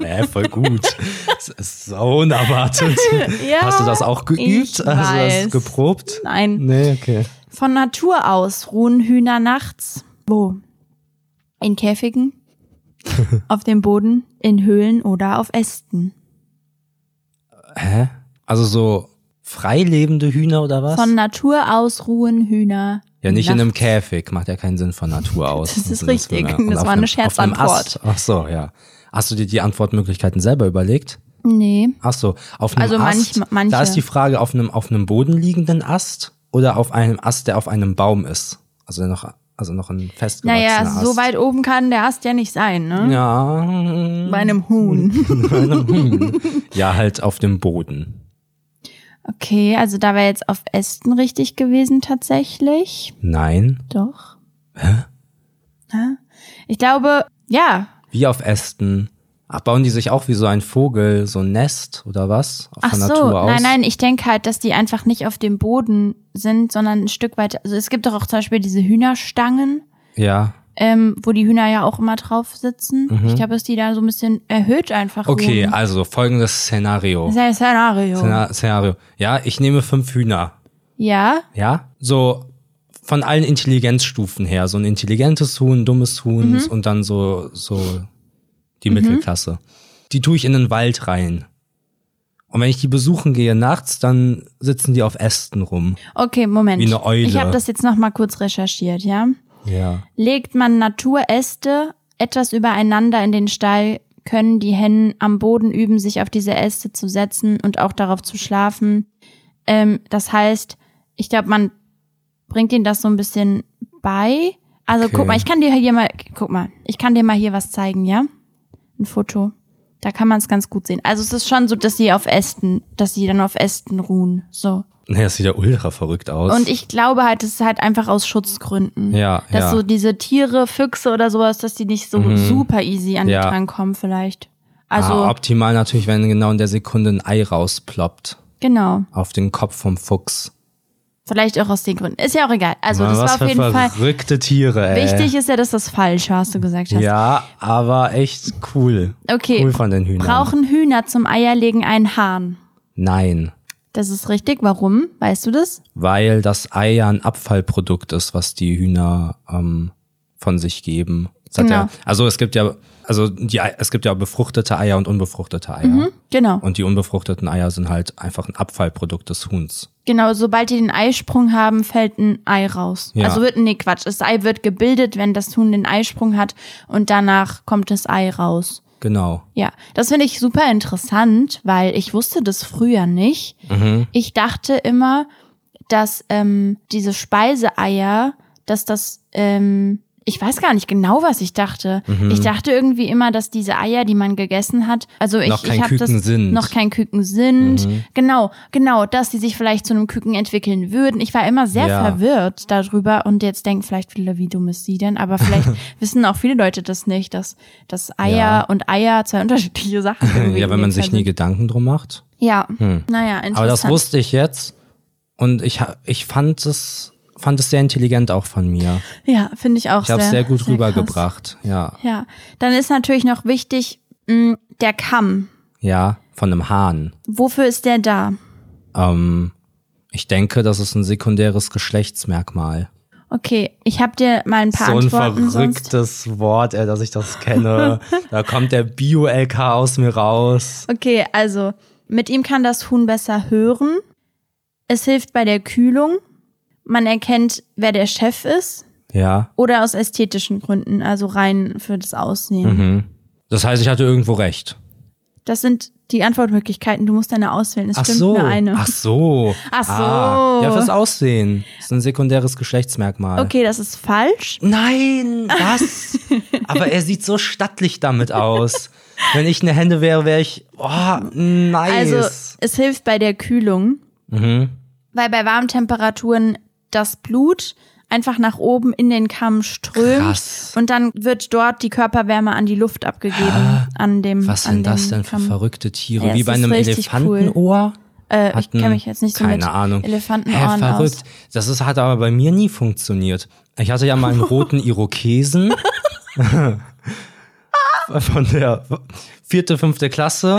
Ja, voll gut. So unerwartet. Ja, Hast du das auch geübt? Hast du das weiß. geprobt? Nein. Nee, okay. Von Natur aus ruhen Hühner nachts. Wo? In Käfigen? auf dem Boden? In Höhlen oder auf Ästen? Hä? Also so freilebende Hühner oder was? Von Natur aus ruhen Hühner. ja, nicht in einem nachts. Käfig. Macht ja keinen Sinn von Natur aus. Das ist richtig. und Das auf war eine einem- Scherzantwort. Ach so, ja. Hast du dir die Antwortmöglichkeiten selber überlegt? Nee. Ach so, auf einem Also Ast. manch- manche. Da ist die Frage, auf einem, auf einem Boden liegenden Ast oder auf einem Ast, der auf einem Baum ist. Also noch, also noch ein festgewachsener Naja, Ast. so weit oben kann der Ast ja nicht sein, ne? Ja. Bei einem Huhn. Bei einem Huhn. ja, halt auf dem Boden. Okay, also da wäre jetzt auf Ästen richtig gewesen tatsächlich. Nein. Doch. Hä? Ich glaube, ja. Wie auf Ästen. Ach, bauen die sich auch wie so ein Vogel, so ein Nest oder was? Auf Ach der so, Natur aus? nein, nein, ich denke halt, dass die einfach nicht auf dem Boden sind, sondern ein Stück weit. Also es gibt doch auch zum Beispiel diese Hühnerstangen, Ja. ähm, wo die Hühner ja auch immer drauf sitzen. Ich glaube, dass die da so ein bisschen erhöht einfach. Mhm. Okay, ruhen. also folgendes Szenario. Szenario. Szena- Szenario. Ja, ich nehme fünf Hühner. ja, Ja, so von allen Intelligenzstufen her. So ein intelligentes Huhn, dummes Huhn Mhm. und dann so, so die Mittelklasse. Die tue ich in den Wald rein. Und wenn ich die besuchen gehe nachts, dann sitzen die auf Ästen rum. okay, Moment. Wie eine Eule. Ich habe das jetzt noch mal kurz recherchiert, ja. Ja. Legt man Naturäste etwas übereinander in den Stall, können die Hennen am Boden üben, sich auf diese Äste zu setzen und auch darauf zu schlafen. Ähm, das heißt, ich glaube, man bringt ihnen das so ein bisschen bei. Also Okay. guck mal, ich kann dir hier mal, guck mal, ich kann dir mal hier was zeigen, ja? Ein Foto. Da kann man es ganz gut sehen. Also es ist schon so, dass sie auf Ästen, dass sie dann auf Ästen ruhen. So. Nee, das sieht ja ultra verrückt aus. Und ich glaube halt, es ist halt einfach aus Schutzgründen. Ja, Dass ja. so diese Tiere, Füchse oder sowas, dass die nicht so super easy an Ja. die drankommen vielleicht. Also, ah, optimal natürlich, wenn genau in der Sekunde ein Ei rausploppt. genau. Auf den Kopf vom Fuchs. Vielleicht auch aus den Gründen. Ist ja auch egal. Also, Mann, das was war auf für jeden Fall. verrückte Tiere, ey. Wichtig ist ja, dass das falsch war, hast du gesagt hast. Ja, aber echt cool. Okay. Cool von den Hühnern. Brauchen Hühner zum Eierlegen einen Hahn? Nein, Das ist richtig. Warum? Weißt du das? weil das Ei ja ein Abfallprodukt ist, was die Hühner ähm, von sich geben. Genau. ja, also es gibt ja, also die, es gibt ja befruchtete Eier und unbefruchtete Eier. Genau. Und die unbefruchteten Eier sind halt einfach ein Abfallprodukt des Huhns. Genau, sobald die den Eisprung haben, fällt ein Ei raus. Ja. Also wird, nee, Quatsch. Das Ei wird gebildet, wenn das Huhn den Eisprung hat und danach kommt das Ei raus. Genau. Ja, das finde ich super interessant, weil ich wusste das früher nicht. Ich dachte immer, dass ähm, diese Speiseeier, dass das, ähm, ich weiß gar nicht genau, was ich dachte. Ich dachte irgendwie immer, dass diese Eier, die man gegessen hat, also ich, Noch kein ich habe das sind. noch kein Küken sind. Genau, genau, dass die sich vielleicht zu einem Küken entwickeln würden. Ich war immer sehr Ja. verwirrt darüber und jetzt denken vielleicht viele, wie dumm ist sie denn? Aber vielleicht wissen auch viele Leute das nicht, dass, dass Eier Ja. und Eier zwei unterschiedliche Sachen irgendwie Ja, wenn man sich nie sind. Gedanken drum macht. Ja, naja, interessant. Aber das wusste ich jetzt. Und ich, ich fand es, fand es sehr intelligent auch von mir. Ja, finde ich auch Ich habe es sehr gut krass. rübergebracht. Ja. Ja, dann ist natürlich noch wichtig, mh, der Kamm. Ja, von einem Hahn. Wofür ist der da? Ähm, ich denke, das ist ein sekundäres Geschlechtsmerkmal. Okay, ich habe dir mal ein paar so ein Antworten sonst. verrücktes Wort, ey, dass ich das kenne. da kommt der Bio-LK aus mir raus. Okay, also mit ihm kann das Huhn besser hören. Es hilft bei der Kühlung. Man erkennt, wer der Chef ist. Ja. Oder aus ästhetischen Gründen, also rein für das Aussehen. Mhm. Das heißt, ich hatte irgendwo recht. Das sind die Antwortmöglichkeiten. Du musst eine auswählen. Es Ach stimmt so. nur eine. Ach so. Ach so. Ah, ja, fürs Aussehen. Das ist ein sekundäres Geschlechtsmerkmal. Okay, das ist falsch. Nein, was? Aber er sieht so stattlich damit aus. Wenn ich eine Hände wäre, wäre ich, oh, nice. Also es hilft bei der Kühlung, mhm. weil bei warmen Temperaturen das Blut einfach nach oben in den Kamm strömt Krass. und dann wird dort die Körperwärme an die Luft abgegeben an dem Was an sind das dem denn für Kamm. verrückte Tiere? Ja, Wie es bei ist einem richtig Elefantenohr? Äh, ich kenne mich jetzt nicht so keine mit Ahnung. Elefantenohren Hä, verrückt. aus. Das ist, hat aber bei mir nie funktioniert. Ich hatte ja mal einen roten Irokesen von der vierte, fünfte Klasse.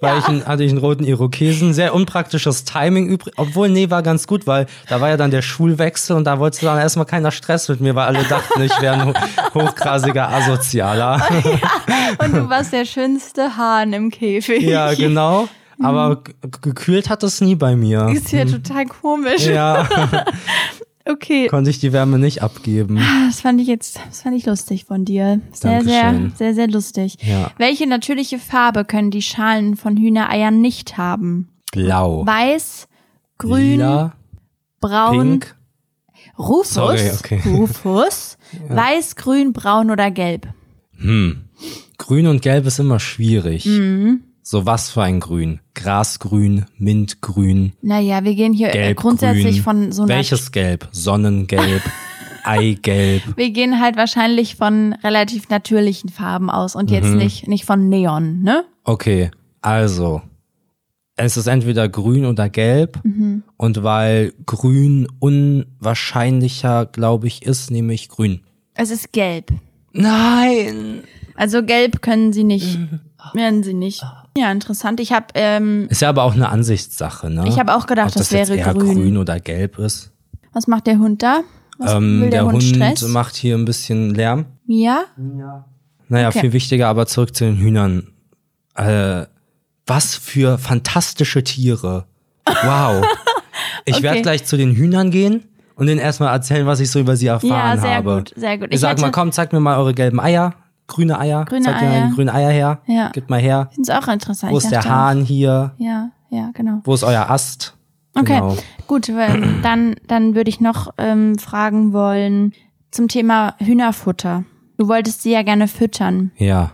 Weil ich einen, hatte ich einen roten Irokesen. Sehr unpraktisches Timing übrig. Obwohl, nee, war ganz gut, weil da war ja dann der Schulwechsel und da wollte dann erstmal keiner Stress mit mir, weil alle dachten, ich wäre ein ho hochgrasiger Asozialer. Und du warst der schönste Hahn im Käfig. ja, genau. Aber g- gekühlt hat es nie bei mir. Ist ja total komisch. Ja, Okay, konnte ich die Wärme nicht abgeben. das fand ich jetzt, das fand ich lustig von dir. Sehr, sehr, Dankeschön. sehr, sehr lustig. Ja. Welche natürliche Farbe können die Schalen von Hühnereiern nicht haben? Blau. Weiß, grün, Lila, braun, pink. Rufus, Sorry, okay. Rufus, weiß, grün, braun oder gelb. Grün und Gelb ist immer schwierig. Mhm. So was für ein Grün? Grasgrün, Mintgrün, Naja, wir gehen hier äh, Gelbgrün. grundsätzlich von so einer Welches Gelb? Sonnengelb. Eigelb. Wir gehen halt wahrscheinlich von relativ natürlichen Farben aus und jetzt Mhm. nicht, nicht von Neon, ne? Okay, also. Es ist entweder grün oder gelb. Mhm. Und weil grün unwahrscheinlicher, glaube ich, ist, nehme ich grün. Es ist gelb. Nein! Also gelb können sie nicht. Mhm. Werden sie nicht. Ja, interessant. Ich habe ähm, Ist ja aber auch eine Ansichtssache, ne? Ich habe auch gedacht, Ob das das, jetzt wäre eher grün. grün. oder gelb ist. was macht der Hund da? Was Ähm, will der, Hund, Stress? macht hier ein bisschen Lärm. Mia? Naja, Okay. viel wichtiger, aber zurück zu den Hühnern. Äh, was für fantastische Tiere. Wow. Ich Okay. werde gleich zu den Hühnern gehen und denen erstmal erzählen, was ich so über sie erfahren Ja, sehr habe. gut, sehr gut. Ich, Ich sag mal, komm, zeigt mir mal eure gelben Eier. Grüne Eier. Grüne zeigt mir mal Eier. die grünen Eier her. Ja. Gib mal her. Find's auch interessant. Wo ist der auch- Hahn hier? Ja, ja, genau. Wo ist euer Ast? Okay, Genau. gut. Dann, dann würde ich noch ähm, fragen wollen zum Thema Hühnerfutter. Du wolltest sie ja gerne füttern. Ja.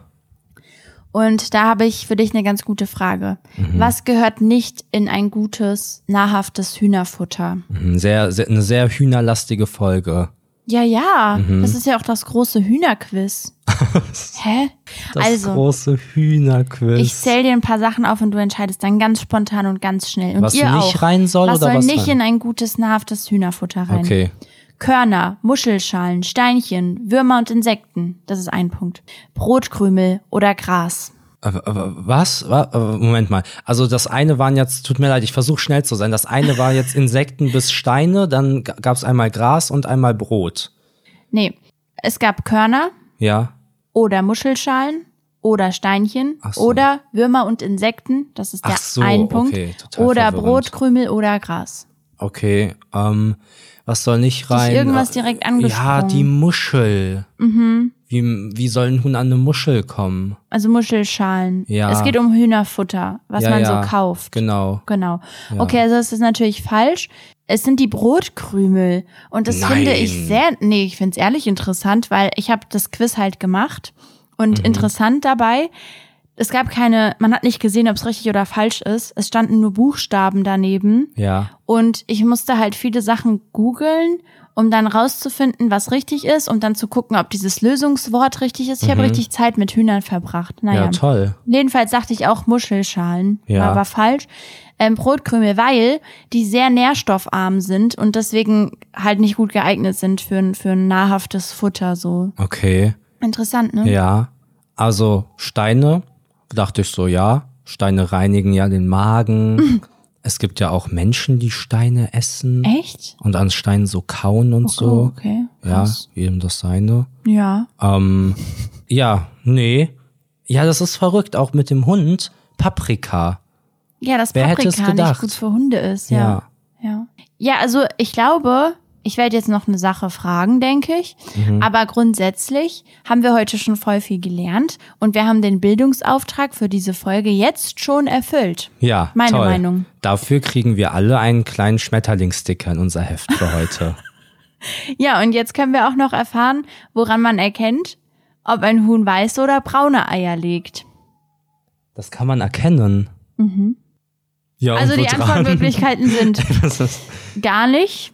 Und da habe ich für dich eine ganz gute Frage. Mhm. Was gehört nicht in ein gutes, nahrhaftes Hühnerfutter? Mhm, Sehr, sehr, eine sehr hühnerlastige Folge. Ja, ja. Mhm. Das ist ja auch das große Hühnerquiz. Hä? Das also, große Hühnerquiz. ich zähle dir ein paar Sachen auf und du entscheidest dann ganz spontan und ganz schnell. Und Was ihr nicht auch. rein soll was oder soll was nicht rein? in ein gutes, nahrhaftes Hühnerfutter rein? Okay. Körner, Muschelschalen, Steinchen, Würmer und Insekten. Das ist ein Punkt. Brotkrümel oder Gras. Was? Wa- äh, Moment mal. Also das eine waren jetzt, tut mir leid, ich versuche schnell zu sein. Das eine war jetzt Insekten bis Steine, dann gab es einmal Gras und einmal Brot. Nee, es gab Körner Ja. oder Muschelschalen oder Steinchen Ach so. oder Würmer und Insekten. Das ist der Ach so, ein Punkt. okay, total oder verwirrend. Brotkrümel oder Gras. Okay. Ähm, was soll nicht rein? irgendwas Äh, direkt Ja, angesprungen. die Muschel. Wie, wie soll ein Huhn an eine Muschel kommen? Also Muschelschalen. Ja. Es geht um Hühnerfutter, was ja, man ja, so kauft. Genau. Genau. Okay, also das ist natürlich falsch. Es sind die Brotkrümel. Und das Nein. finde ich sehr, nee, ich finde es ehrlich interessant, weil ich habe das Quiz halt gemacht. Und Mhm. interessant dabei, es gab keine, man hat nicht gesehen, ob es richtig oder falsch ist. Es standen nur Buchstaben daneben. Ja. Und ich musste halt viele Sachen googeln, um dann rauszufinden, was richtig ist, um dann zu gucken, ob dieses Lösungswort richtig ist. Ich habe richtig Zeit mit Hühnern verbracht. Naja. Mhm. Ja, toll. Jedenfalls sagte ich auch Muschelschalen, Ja. war aber falsch. Ähm, Brotkrümel, weil die sehr nährstoffarm sind und deswegen halt nicht gut geeignet sind für, ein- für ein nahrhaftes Futter. So Okay. interessant, ne? Ja. Also Steine, dachte ich so, ja. Steine reinigen ja den Magen. Es gibt ja auch Menschen, die Steine essen Echt? und an Steinen so kauen und Oh, so. okay. Ja, Krass. jedem das seine. Ja. Ähm, ja, nee. Ja, das ist verrückt, auch mit dem Hund. Paprika. Ja, dass Wer hätte es Paprika nicht gedacht? gut für Hunde ist, ja. Ja, ja also ich glaube, ich werde jetzt noch eine Sache fragen, denke ich. Mhm. Aber grundsätzlich haben wir heute schon voll viel gelernt und wir haben den Bildungsauftrag für diese Folge jetzt schon erfüllt. Ja, Meine toll. Meinung. Dafür kriegen wir alle einen kleinen Schmetterlingssticker in unser Heft für heute. Ja, und jetzt können wir auch noch erfahren, woran man erkennt, ob ein Huhn weiße oder braune Eier legt. Das kann man erkennen. Ja, Mhm. Also und die? Antwortmöglichkeiten sind gar nicht,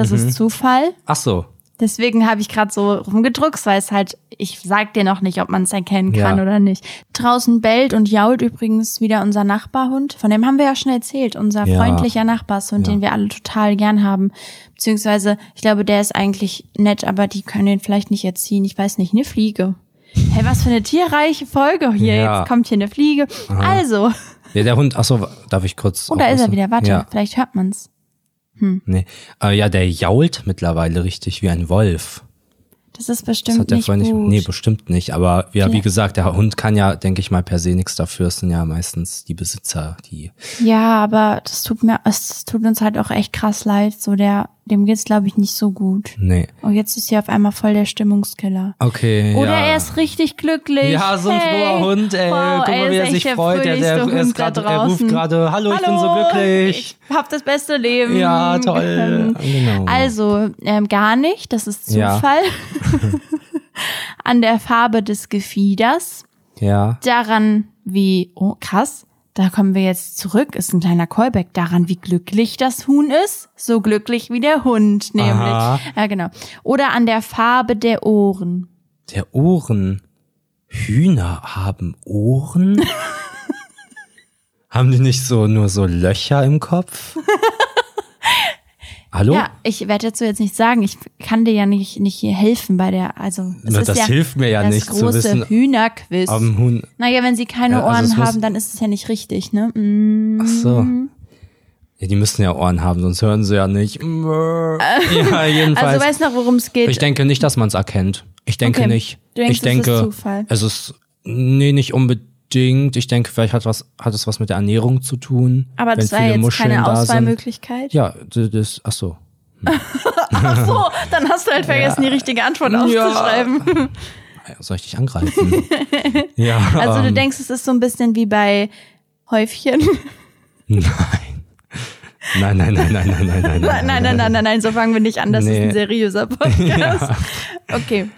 das Mhm. ist Zufall. ach so. Deswegen habe ich gerade so rumgedruckt, weil es halt, ich sag dir noch nicht, ob man es erkennen kann Ja. oder nicht. Draußen bellt und jault übrigens wieder unser Nachbarhund. Von dem haben wir ja schon erzählt, unser Ja. freundlicher Nachbarshund, Ja. den wir alle total gern haben. Beziehungsweise, ich glaube, der ist eigentlich nett, aber die können ihn vielleicht nicht erziehen. Ich weiß nicht, eine Fliege. Hey, was für eine tierreiche Folge hier. Jetzt kommt hier eine Fliege. Also, Ja, der Hund, ach so, darf ich kurz. oh, da ist er wieder. Warte, vielleicht hört man's. Nee. Äh, ja, der jault mittlerweile richtig wie ein Wolf. Das ist Das bestimmt hat der nicht nicht. gut. Nee, bestimmt nicht. Aber ja, wie Ja. gesagt, der Hund kann ja, denke ich mal, per se nichts dafür. Es sind ja meistens die Besitzer, die. Ja, aber das tut mir, es tut uns halt auch echt krass leid. So der, dem geht's glaube ich nicht so gut. Nee. Und jetzt ist hier auf einmal voll der Stimmungskiller. Okay. Oder ja. er ist richtig glücklich. Ja, so ein hey. froher Hund, ey. Wow, Guck ey, mal, wie er sich der freut. Der, der, fröhlichste er, ist grad, er ruft gerade, hallo, ich bin so glücklich. Ich hab das beste Leben. Ja, toll. Genau. Also, ähm, gar nicht, das ist Ja. Zufall. An der Farbe des Gefieders, Ja. daran, wie, oh krass, da kommen wir jetzt zurück, ist ein kleiner Callback daran, wie glücklich das Huhn ist. So glücklich wie der Hund, nämlich. Aha. Ja, genau. Oder an der Farbe der Ohren. Der Ohren. Hühner haben Ohren? haben die nicht so nur so Löcher im Kopf? Hallo? Ja, ich werde dazu jetzt nicht sagen, ich kann dir ja nicht, nicht hier helfen bei der, also es Na, das ja hilft mir ja das nicht zu große wissen, Hühnerquiz. Am Huhn. naja, wenn sie keine Ja, also Ohren es haben, dann ist es ja nicht richtig, ne? Mm. Ach so. Ja, die müssen ja Ohren haben, sonst hören sie ja nicht. Ja, jedenfalls. Also weißt du noch, worum es geht? ich denke nicht, dass man es erkennt. Ich denke Okay. nicht. Du denkst, ich es denke, ist Zufall. es ist nee, nicht unbedingt. Ich denke, vielleicht hat was hat es was mit der Ernährung zu tun. Aber das war jetzt Muscheln keine. Auswahlmöglichkeit. Ja, das, das ach so. Ach so, dann hast du halt vergessen, die richtige Antwort aufzuschreiben. Ja, Soll ich dich angreifen? ja. Also du ähm, denkst, es ist so ein bisschen wie bei Häufchen. Nein. Nein, nein, nein, nein, nein, nein, nein, Nein, nein, nein, nein, nein, nein, so fangen wir nicht an. Das ist Nee. ein seriöser Podcast. Okay,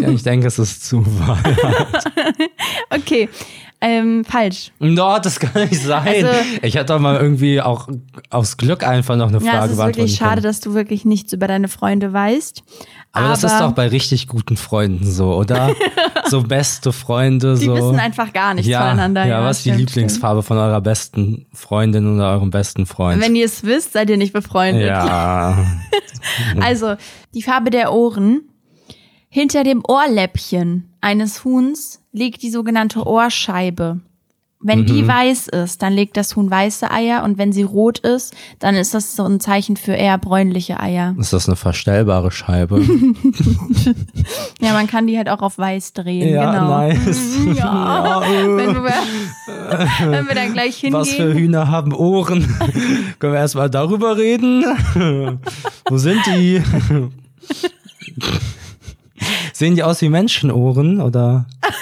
Ja, ich denke, es ist Zufall. okay. Ähm, falsch. No, das kann nicht sein. Also- ich hätte doch mal irgendwie auch aus Glück einfach noch eine Ja, Frage es ist wirklich schade, können. dass du wirklich nichts über deine Freunde weißt. Aber, das ist doch bei richtig guten Freunden so, oder? so beste Freunde, Die so. wissen einfach gar nichts ja, voneinander. Ja, was ist die stimmt, Lieblingsfarbe von eurer besten Freundin oder eurem besten Freund? Wenn ihr es wisst, seid ihr nicht befreundet. ja. Also, die Farbe der Ohren. Hinter dem Ohrläppchen eines Huhns liegt die sogenannte Ohrscheibe. Wenn Mhm. die weiß ist, dann legt das Huhn weiße Eier und wenn sie rot ist, dann ist das so ein Zeichen für eher bräunliche Eier. Ist das eine verstellbare Scheibe? Ja, man kann die halt auch auf weiß drehen, ja, genau. nice. Ja, wenn, wir, wenn wir dann gleich hingehen. Was für Hühner haben Ohren? Können wir erstmal darüber reden? Wo sind die? Sehen die aus wie Menschenohren oder?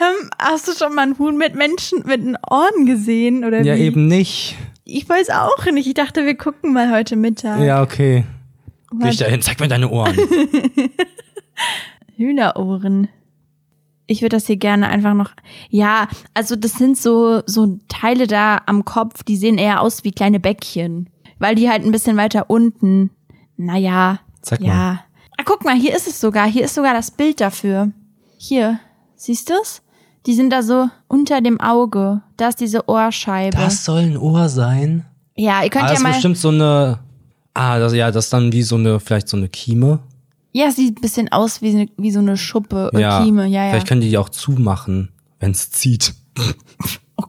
Hm, Hast du schon mal ein Huhn mit Menschen mit den Ohren gesehen oder Ja, wie? eben nicht. Ich weiß auch nicht. Ich dachte, wir gucken mal heute Mittag. Ja, okay. Geh ich da hin, zeig mir deine Ohren. Hühnerohren. Ich würde das hier gerne einfach noch. Ja, also das sind so so Teile da am Kopf, die sehen eher aus wie kleine Bäckchen, weil die halt ein bisschen weiter unten. Naja, Zeig ja. mal. Ah, guck mal, hier ist es sogar. Hier ist sogar das Bild dafür. Hier, siehst du's? Die sind da so unter dem Auge. Da ist diese Ohrscheibe. Das soll ein Ohr sein. ja, ihr könnt Ah, ja das ist mal. bestimmt so eine. Ah, das, ja, das ist dann wie so eine, vielleicht so eine Kieme. Ja, sieht ein bisschen aus wie, eine- wie so eine Schuppe, äh, Ja. Kieme. Ja, ja. Vielleicht können die die auch zumachen, wenn es zieht.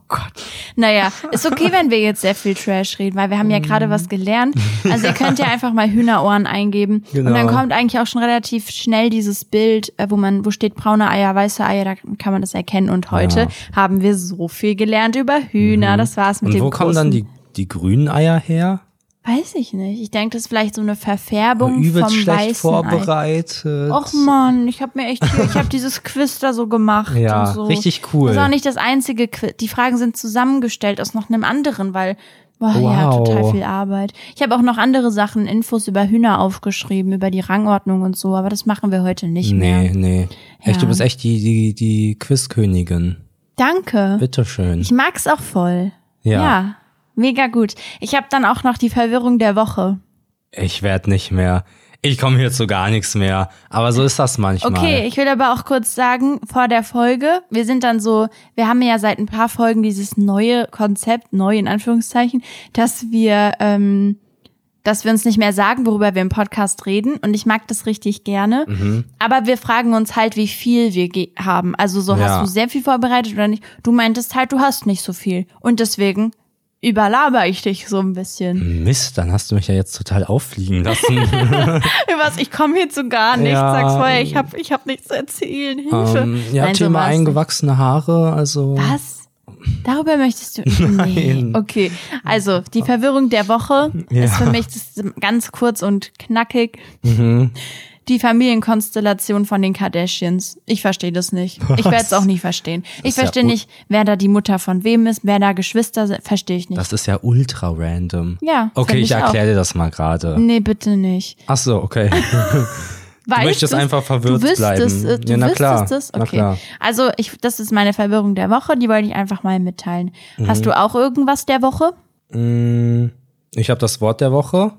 Gott. Naja, ist okay, wenn wir jetzt sehr viel Trash reden, weil wir haben ja gerade was gelernt. Also ihr könnt ja einfach mal Hühnerohren eingeben. Genau. Und dann kommt eigentlich auch schon relativ schnell dieses Bild, äh, wo man, wo steht braune Eier, weiße Eier, da kann man das erkennen. Und heute Ja. haben wir so viel gelernt über Hühner. Das war's mit Und dem wo kommen dann die, die grünen Eier her? Weiß ich nicht. Ich denke, das ist vielleicht so eine Verfärbung Übelst vom schlecht weißen Ei. vorbereitet. Och man, ich habe mir echt, hier- ich habe dieses Quiz da so gemacht Ja, und so. richtig cool. Das ist auch nicht das einzige Quiz. Die Fragen sind zusammengestellt aus noch einem anderen, weil boah, ja, Wow. total viel Arbeit. Ich habe auch noch andere Sachen, Infos über Hühner aufgeschrieben, über die Rangordnung und so, aber das machen wir heute nicht Nee, mehr. nee. Echt, Ja. du bist echt die, die, die Quizkönigin. Danke. Bitteschön. Ich mag's auch voll. Ja. ja mega gut. Ich habe dann auch noch die Verwirrung der Woche. Ich werd nicht mehr. Ich komme hier zu gar nichts mehr. Aber so ist das manchmal. Okay, ich will aber auch kurz sagen, vor der Folge, wir sind dann so, wir haben ja seit ein paar Folgen dieses neue Konzept, neu in Anführungszeichen, dass wir, ähm, dass wir uns nicht mehr sagen, worüber wir im Podcast reden. Und ich mag das richtig gerne. Mhm. Aber wir fragen uns halt, wie viel wir haben. Also so, Ja. hast du sehr viel vorbereitet oder nicht? Du meintest halt, du hast nicht so viel. Und deswegen überlaber ich dich so ein bisschen. Mist, dann hast du mich ja jetzt total auffliegen lassen. Was? Ich komme hier zu gar nichts. Ja. Sag's vorher, ich habe ich hab nichts zu erzählen. Hilfe. ähm, ja, Nein, so Thema nicht. eingewachsene Haare, also. Was? Darüber möchtest du? Nee. Nein. Okay. Also, die Verwirrung der Woche Ja. ist für mich ganz kurz und knackig. Mhm. Die Familienkonstellation von den Kardashians. Ich verstehe das nicht. Ich werde es auch nie verstehen. Ich ist ja verstehe un- nicht, wer da die Mutter von wem ist, wer da Geschwister sind. Verstehe ich nicht. Das ist ja ultra random. Ja, Okay, ich ich erkläre dir das mal gerade. nee, bitte nicht. Ach so, okay. weißt möchtest es? einfach verwirrt du wüsstest, bleiben. Es, du Ja, na klar, es? na Okay. klar. Also ich, das ist meine Verwirrung der Woche, die wollte ich einfach mal mitteilen. Mhm. Hast du auch irgendwas der Woche? Mm, Ich habe das Wort der Woche.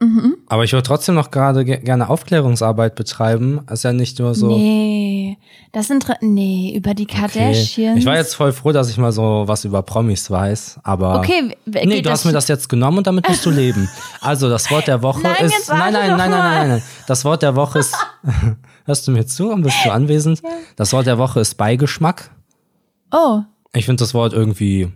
Mhm. Aber ich würde trotzdem noch gerade ge gerne Aufklärungsarbeit betreiben. Ist ja nicht nur so. Nee, das sind, nee, über die Okay. Kardashians. Ich war jetzt voll froh, dass ich mal so was über Promis weiß, aber. Okay, Nee, du hast mir das jetzt genommen und damit musst du leben. Also, das Wort der Woche Nein, ist. Nein, nein, nein, nein, nein, nein. Das Wort der Woche ist. Hörst du mir zu und bist du anwesend? Das Wort der Woche ist Beigeschmack. Oh, Ich finde das Wort irgendwie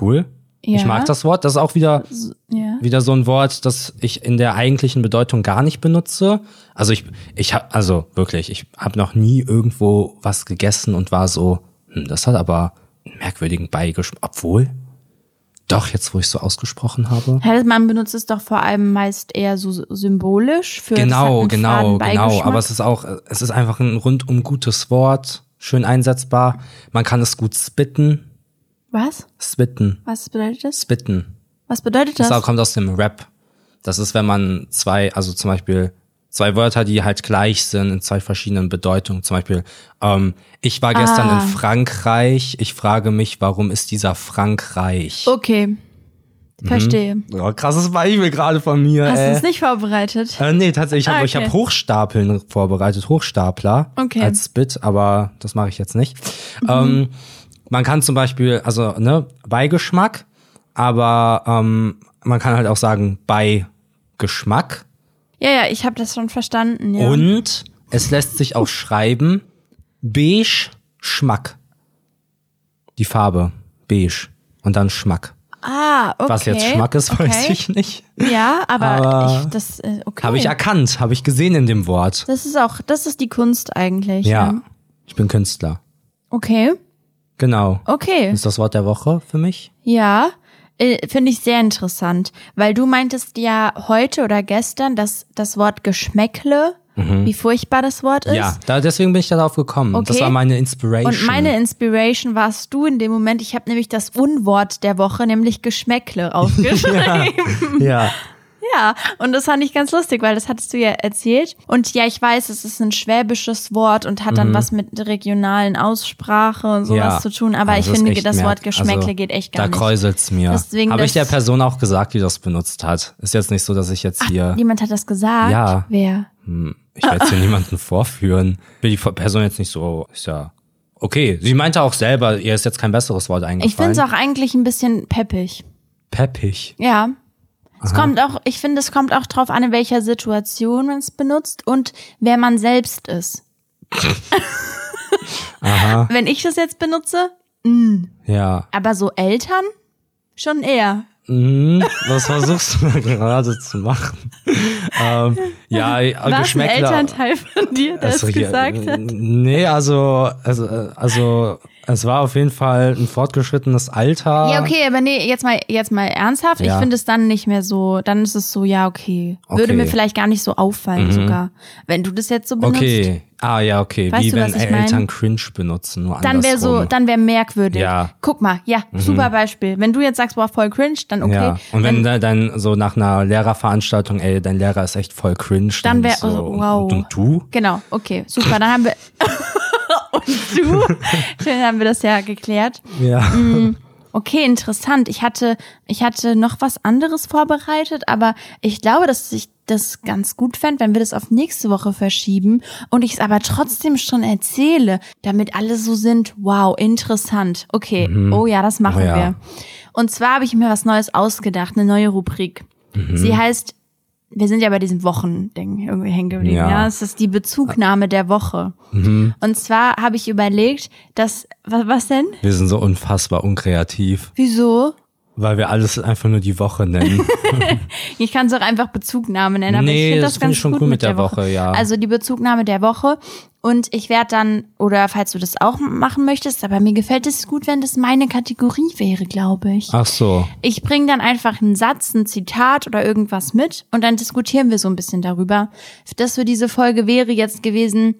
cool. Ja. Ich mag das Wort. Das ist auch wieder, ja. wieder so ein Wort, das ich in der eigentlichen Bedeutung gar nicht benutze. Also ich, ich habe, also wirklich, ich habe noch nie irgendwo was gegessen und war so, hm, das hat aber einen merkwürdigen Beigeschmack. Obwohl, doch, jetzt wo ich so ausgesprochen habe. Ja, Man benutzt es doch vor allem meist eher so symbolisch für Genau, genau, genau. Aber es ist auch, es ist einfach ein rundum gutes Wort, schön einsetzbar. Man kann es gut spitten. Was? Spitten. Was bedeutet das? Spitten. Was bedeutet das? Das kommt aus dem Rap. Das ist, wenn man zwei, also zum Beispiel zwei Wörter, die halt gleich sind in zwei verschiedenen Bedeutungen. Zum Beispiel, ähm, ich war gestern Ah. in Frankreich. Ich frage mich, warum ist dieser Frankreich? Okay. Verstehe. Oh, krasses Beispiel gerade von mir. Hast du es nicht vorbereitet? Äh, nee, tatsächlich, ich habe Ah, ich okay. hab Hochstapeln vorbereitet, Hochstapler Okay. als Bit, aber das mache ich jetzt nicht. Mhm. Ähm, man kann zum Beispiel, also ne, Beigeschmack, aber ähm, man kann halt auch sagen Beigeschmack Ja, ja, ich habe das schon verstanden. Ja. und es lässt sich auch schreiben beige Schmack. Die Farbe beige und dann Schmack. ah, okay. Was jetzt Schmack ist, weiß okay. ich nicht. Ja, aber, Aber ich, das, äh, okay. Habe ich erkannt, habe ich gesehen in dem Wort. Das ist auch, das ist die Kunst eigentlich. Ja, ich bin Künstler. Okay, Genau. okay. Das ist das Wort der Woche für mich. Ja, äh, finde ich sehr interessant, weil du meintest ja heute oder gestern, dass das Wort Geschmäckle, wie furchtbar das Wort ist. Mhm. Ja, da, deswegen bin ich darauf gekommen. Das Okay. war meine Inspiration. Und meine Inspiration warst du in dem Moment. Ich habe nämlich das Unwort der Woche, nämlich Geschmäckle, aufgeschrieben. ja. Ja, und das fand ich ganz lustig, weil das hattest du ja erzählt. Und ja, ich weiß, es ist ein schwäbisches Wort und hat dann was mit der regionalen Aussprache und sowas Mhm. ja. zu tun. Aber Also ich es finde, das Wort Geschmäckle also, geht echt gar Da nicht. kräuselt's mir. Deswegen Habe ich der Person auch gesagt, die das benutzt hat. Ist jetzt nicht so, dass ich jetzt hier. Jemand hat das gesagt? Ja. Wer? Hm, ich werde jetzt hier niemanden vorführen. Will die Person jetzt nicht so. Ist ja. Okay. Sie meinte auch selber, ihr ist jetzt kein besseres Wort eingefallen. Ich finde es auch eigentlich ein bisschen peppig. peppig. Ja. Es kommt auch, ich finde, es kommt auch drauf an, in welcher Situation man es benutzt und wer man selbst ist. Aha. Wenn ich das jetzt benutze, Ja. aber so Eltern, schon eher. Mhm, was versuchst du gerade zu machen? ähm, ja, War es ein Geschmäckler. Elternteil von dir, der es ja, gesagt hat? Nee, also, also, also, es war auf jeden Fall ein fortgeschrittenes Alter. Ja, okay, aber nee, jetzt mal, jetzt mal ernsthaft. Ich Ja. finde es dann nicht mehr so, dann ist es so, ja, okay. Würde Okay. Mhm. mir vielleicht gar nicht so auffallen sogar. Wenn du das jetzt so benutzt. Okay. Ah, ja, okay. Weißt Wie du, wenn ich mein? Eltern cringe benutzen, nur Dann wäre so, dann wäre merkwürdig. Ja. Mhm. Guck mal, ja, super Beispiel. Wenn du jetzt sagst, boah, voll cringe, dann okay. Ja. Und wenn da dann so nach einer Lehrerveranstaltung, ey, dein Lehrer ist echt voll cringe. Dann wär- so, also, wow. Und, und du? Genau, okay, super. Dann haben wir. Und du? Schön haben wir das ja geklärt. Ja. Mhm. Okay, interessant. Ich hatte, ich hatte noch was anderes vorbereitet, aber ich glaube, dass ich das ganz gut fände, wenn wir das auf nächste Woche verschieben und ich es aber trotzdem schon erzähle, damit alle so sind, wow, interessant. Okay, oh ja, das machen Oh ja. wir. Und zwar habe ich mir was Neues ausgedacht, eine neue Rubrik. Mhm. Sie heißt, wir sind ja bei diesem Wochending irgendwie hängen geblieben. Ja. Ja. es ist die Bezugnahme der Woche. Mhm. Und zwar habe ich überlegt, dass, was, was denn? Wir sind so unfassbar unkreativ, Wieso? Weil wir alles einfach nur die Woche nennen. Ich kann es auch einfach Bezugnahme nennen, aber Nee, ich finde das das, finde ganz ich schon gut cool mit der Woche. ja. Also die Bezugnahme der Woche. Und ich werde dann, oder falls du das auch machen möchtest, aber mir gefällt es gut, wenn das meine Kategorie wäre, glaube ich. Ach so. Ich bringe dann einfach einen Satz, ein Zitat oder irgendwas mit und dann diskutieren wir so ein bisschen darüber. Das für diese Folge wäre jetzt gewesen,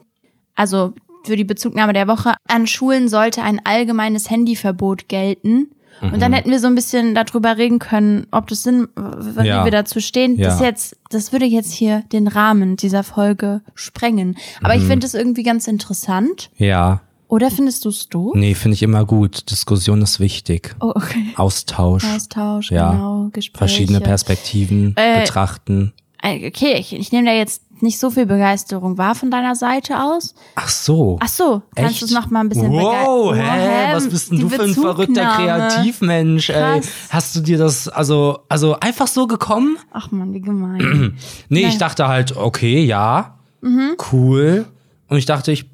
also für die Bezugnahme der Woche, an Schulen sollte ein allgemeines Handyverbot gelten. Und dann hätten wir so ein bisschen darüber reden können, ob das Sinn, wie Ja. wir dazu stehen. Ja. Das jetzt, das würde jetzt hier den Rahmen dieser Folge sprengen. Aber Mhm. ich finde es irgendwie ganz interessant. Ja. Oder findest du es doof? Nee, finde ich immer gut. Diskussion ist wichtig. Oh, okay. Austausch. Austausch, Ja. genau, Gespräche. Verschiedene Perspektiven Äh, betrachten. Äh, Okay, ich, ich nehme da jetzt nicht so viel Begeisterung wahr von deiner Seite aus. Ach so. Ach so, kannst Echt? du es noch mal ein bisschen Wow, hä? Was bist denn du für ein verrückter. Kreativmensch, ey? Hast du dir das, also, also einfach so gekommen? Ach man, wie gemein. Nee, Nee. ich dachte halt, okay, ja, Mhm. cool. Und ich dachte, ich,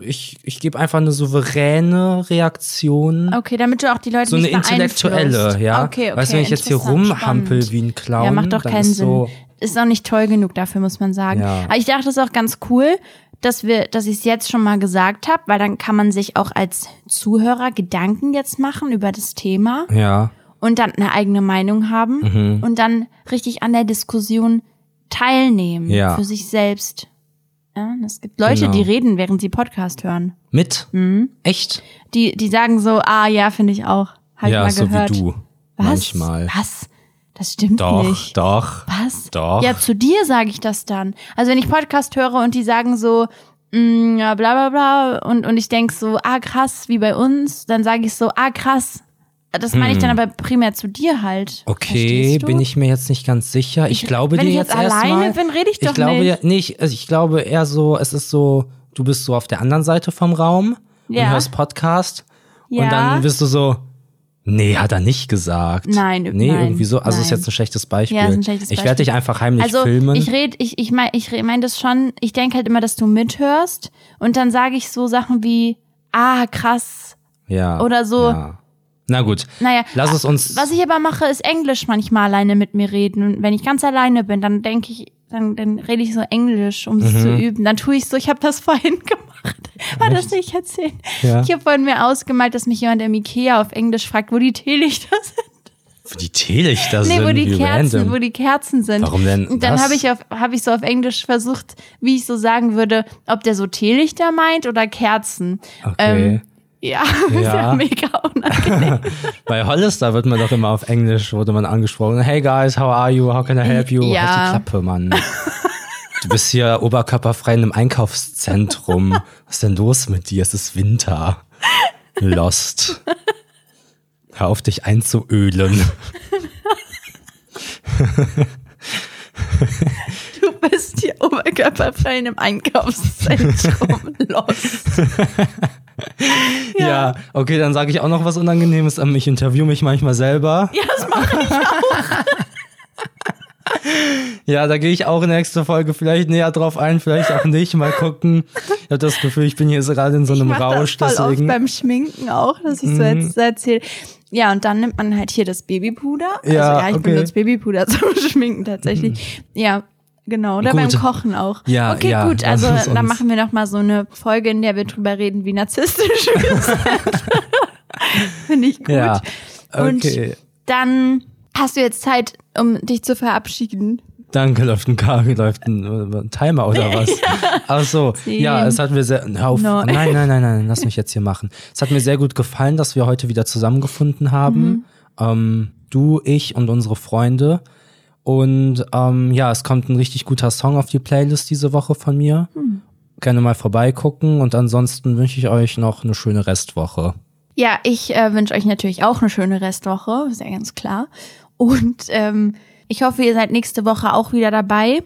ich, ich gebe einfach eine souveräne Reaktion. Okay, damit du auch die Leute So eine nicht intellektuelle, beeinflusst. ja. Okay, okay. weißt du, wenn ich jetzt hier rumhampel wie ein Clown, Ja, macht doch keinen Sinn. so, Ist auch nicht toll genug dafür, muss man sagen. Ja. Aber ich dachte, das ist auch ganz cool, dass wir, dass ich es jetzt schon mal gesagt habe, weil dann kann man sich auch als Zuhörer Gedanken jetzt machen über das Thema ja, und dann eine eigene Meinung haben Mhm. und dann richtig an der Diskussion teilnehmen Ja. für sich selbst. Ja, es gibt Leute, Genau. die reden, während sie Podcast hören. mit? Mhm. Echt? Die, die sagen so, ah ja, finde ich auch. Hab ja, ich mal so gehört. wie du. Was? Manchmal. Was? Das stimmt Doch, nicht. doch. Was? Doch. Ja, zu dir sage ich das dann. Also wenn ich Podcast höre und die sagen so, mm, ja, bla bla bla, und, und ich denk so, ah krass, wie bei uns, dann sage ich so, ah krass. Das meine ich dann aber primär zu dir halt. Hm. Okay, Verstehst du? bin ich mir jetzt nicht ganz sicher. Ich, Ich- glaube wenn dir ich jetzt jetzt alleine erstmal. bin, rede ich doch glaube nicht. Ja, nee, ich, also ich glaube eher so, es ist so, du bist so auf der anderen Seite vom Raum Ja. und hörst Podcast Ja. und dann bist du so, nee, hat er nicht gesagt. Nein, Nee, nein, irgendwie so. Also ist nein. jetzt ein schlechtes Beispiel. Ja, ist ein schlechtes ich Beispiel. werde dich einfach heimlich Also filmen. ich rede, ich, ich meine ich re- mein das schon, ich denke halt immer, dass du mithörst und dann sage ich so Sachen wie, ah krass, ja. oder so. Ja. Na gut. Naja, Lass es uns. Was ich aber mache, ist Englisch manchmal alleine mit mir reden. Und wenn ich ganz alleine bin, dann denke ich, dann, dann rede ich so Englisch, um es Mhm. zu üben. Dann tue ich so, ich habe das vorhin gemacht. War das nicht erzählen? Ja. Ich habe vorhin mir ausgemalt, dass mich jemand im Ikea auf Englisch fragt, wo die Teelichter sind. Wo die Teelichter Nee, sind. wo die Kerzen, random. wo die Kerzen sind. Warum denn Und dann habe ich auf, habe ich so auf Englisch versucht, wie ich so sagen würde, ob der so Teelichter meint oder Kerzen. Okay. Ähm, ja, ist ja Ja. mega unangenehm. Bei Hollister wird man doch immer auf Englisch, wurde man angesprochen. Hey guys, how are you? How can I help you? Ja. Halt die Klappe, Mann. Du bist hier oberkörperfrei in einem Einkaufszentrum. Was ist denn los mit dir? Es ist Winter. Lost. Hör auf, dich einzuölen. Du bist hier oberkörperfrei in einem Einkaufszentrum. Lost. Ja, okay, dann sage ich auch noch was Unangenehmes. Ähm, Ich interview mich manchmal selber. Ja, das mache ich auch. Ja, da gehe ich auch nächste Folge vielleicht näher drauf ein, vielleicht auch nicht. Mal gucken. Ich habe das Gefühl, ich bin hier gerade in so Ich einem mache Rausch. das voll deswegen. oft beim Schminken auch, dass ich so jetzt so erzähle. Ja, und dann nimmt man halt hier das Babypuder. Ja, also, ja ich okay. benutze Babypuder zum Schminken tatsächlich. Ja, genau. Oder Gut. beim Kochen auch. Ja, okay, ja, gut. Also dann machen wir noch mal so eine Folge, in der wir drüber reden, wie narzisstisch wir sind. Finde ich gut. Ja, Und okay. dann hast du jetzt Zeit, um dich zu verabschieden. Danke, läuft ein K, läuft ein, äh, Timer oder was? Ach so, Zehn, ja, es hat mir sehr, hör auf, neun. nein, nein, nein, nein, lass mich jetzt hier machen. Es hat mir sehr gut gefallen, dass wir heute wieder zusammengefunden haben. Mhm. Ähm, du, ich und unsere Freunde. Und ähm, ja, es kommt ein richtig guter Song auf die Playlist diese Woche von mir. Hm. Gerne mal vorbeigucken und ansonsten wünsche ich euch noch eine schöne Restwoche. Ja, ich äh, wünsche euch natürlich auch eine schöne Restwoche, ist ja ganz klar. Und ähm, ich hoffe, ihr seid nächste Woche auch wieder dabei.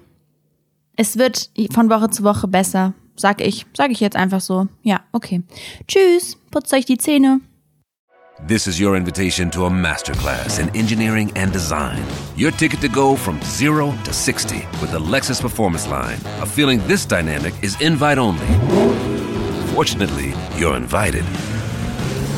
Es wird von Woche zu Woche besser, sag ich. Sag ich jetzt einfach so. Ja, okay. Tschüss, putzt euch die Zähne. This is your invitation to a masterclass in engineering and design. Your ticket to go from zero to 60 with the Lexus Performance Line. A feeling this dynamic is invite only. Fortunately, you're invited.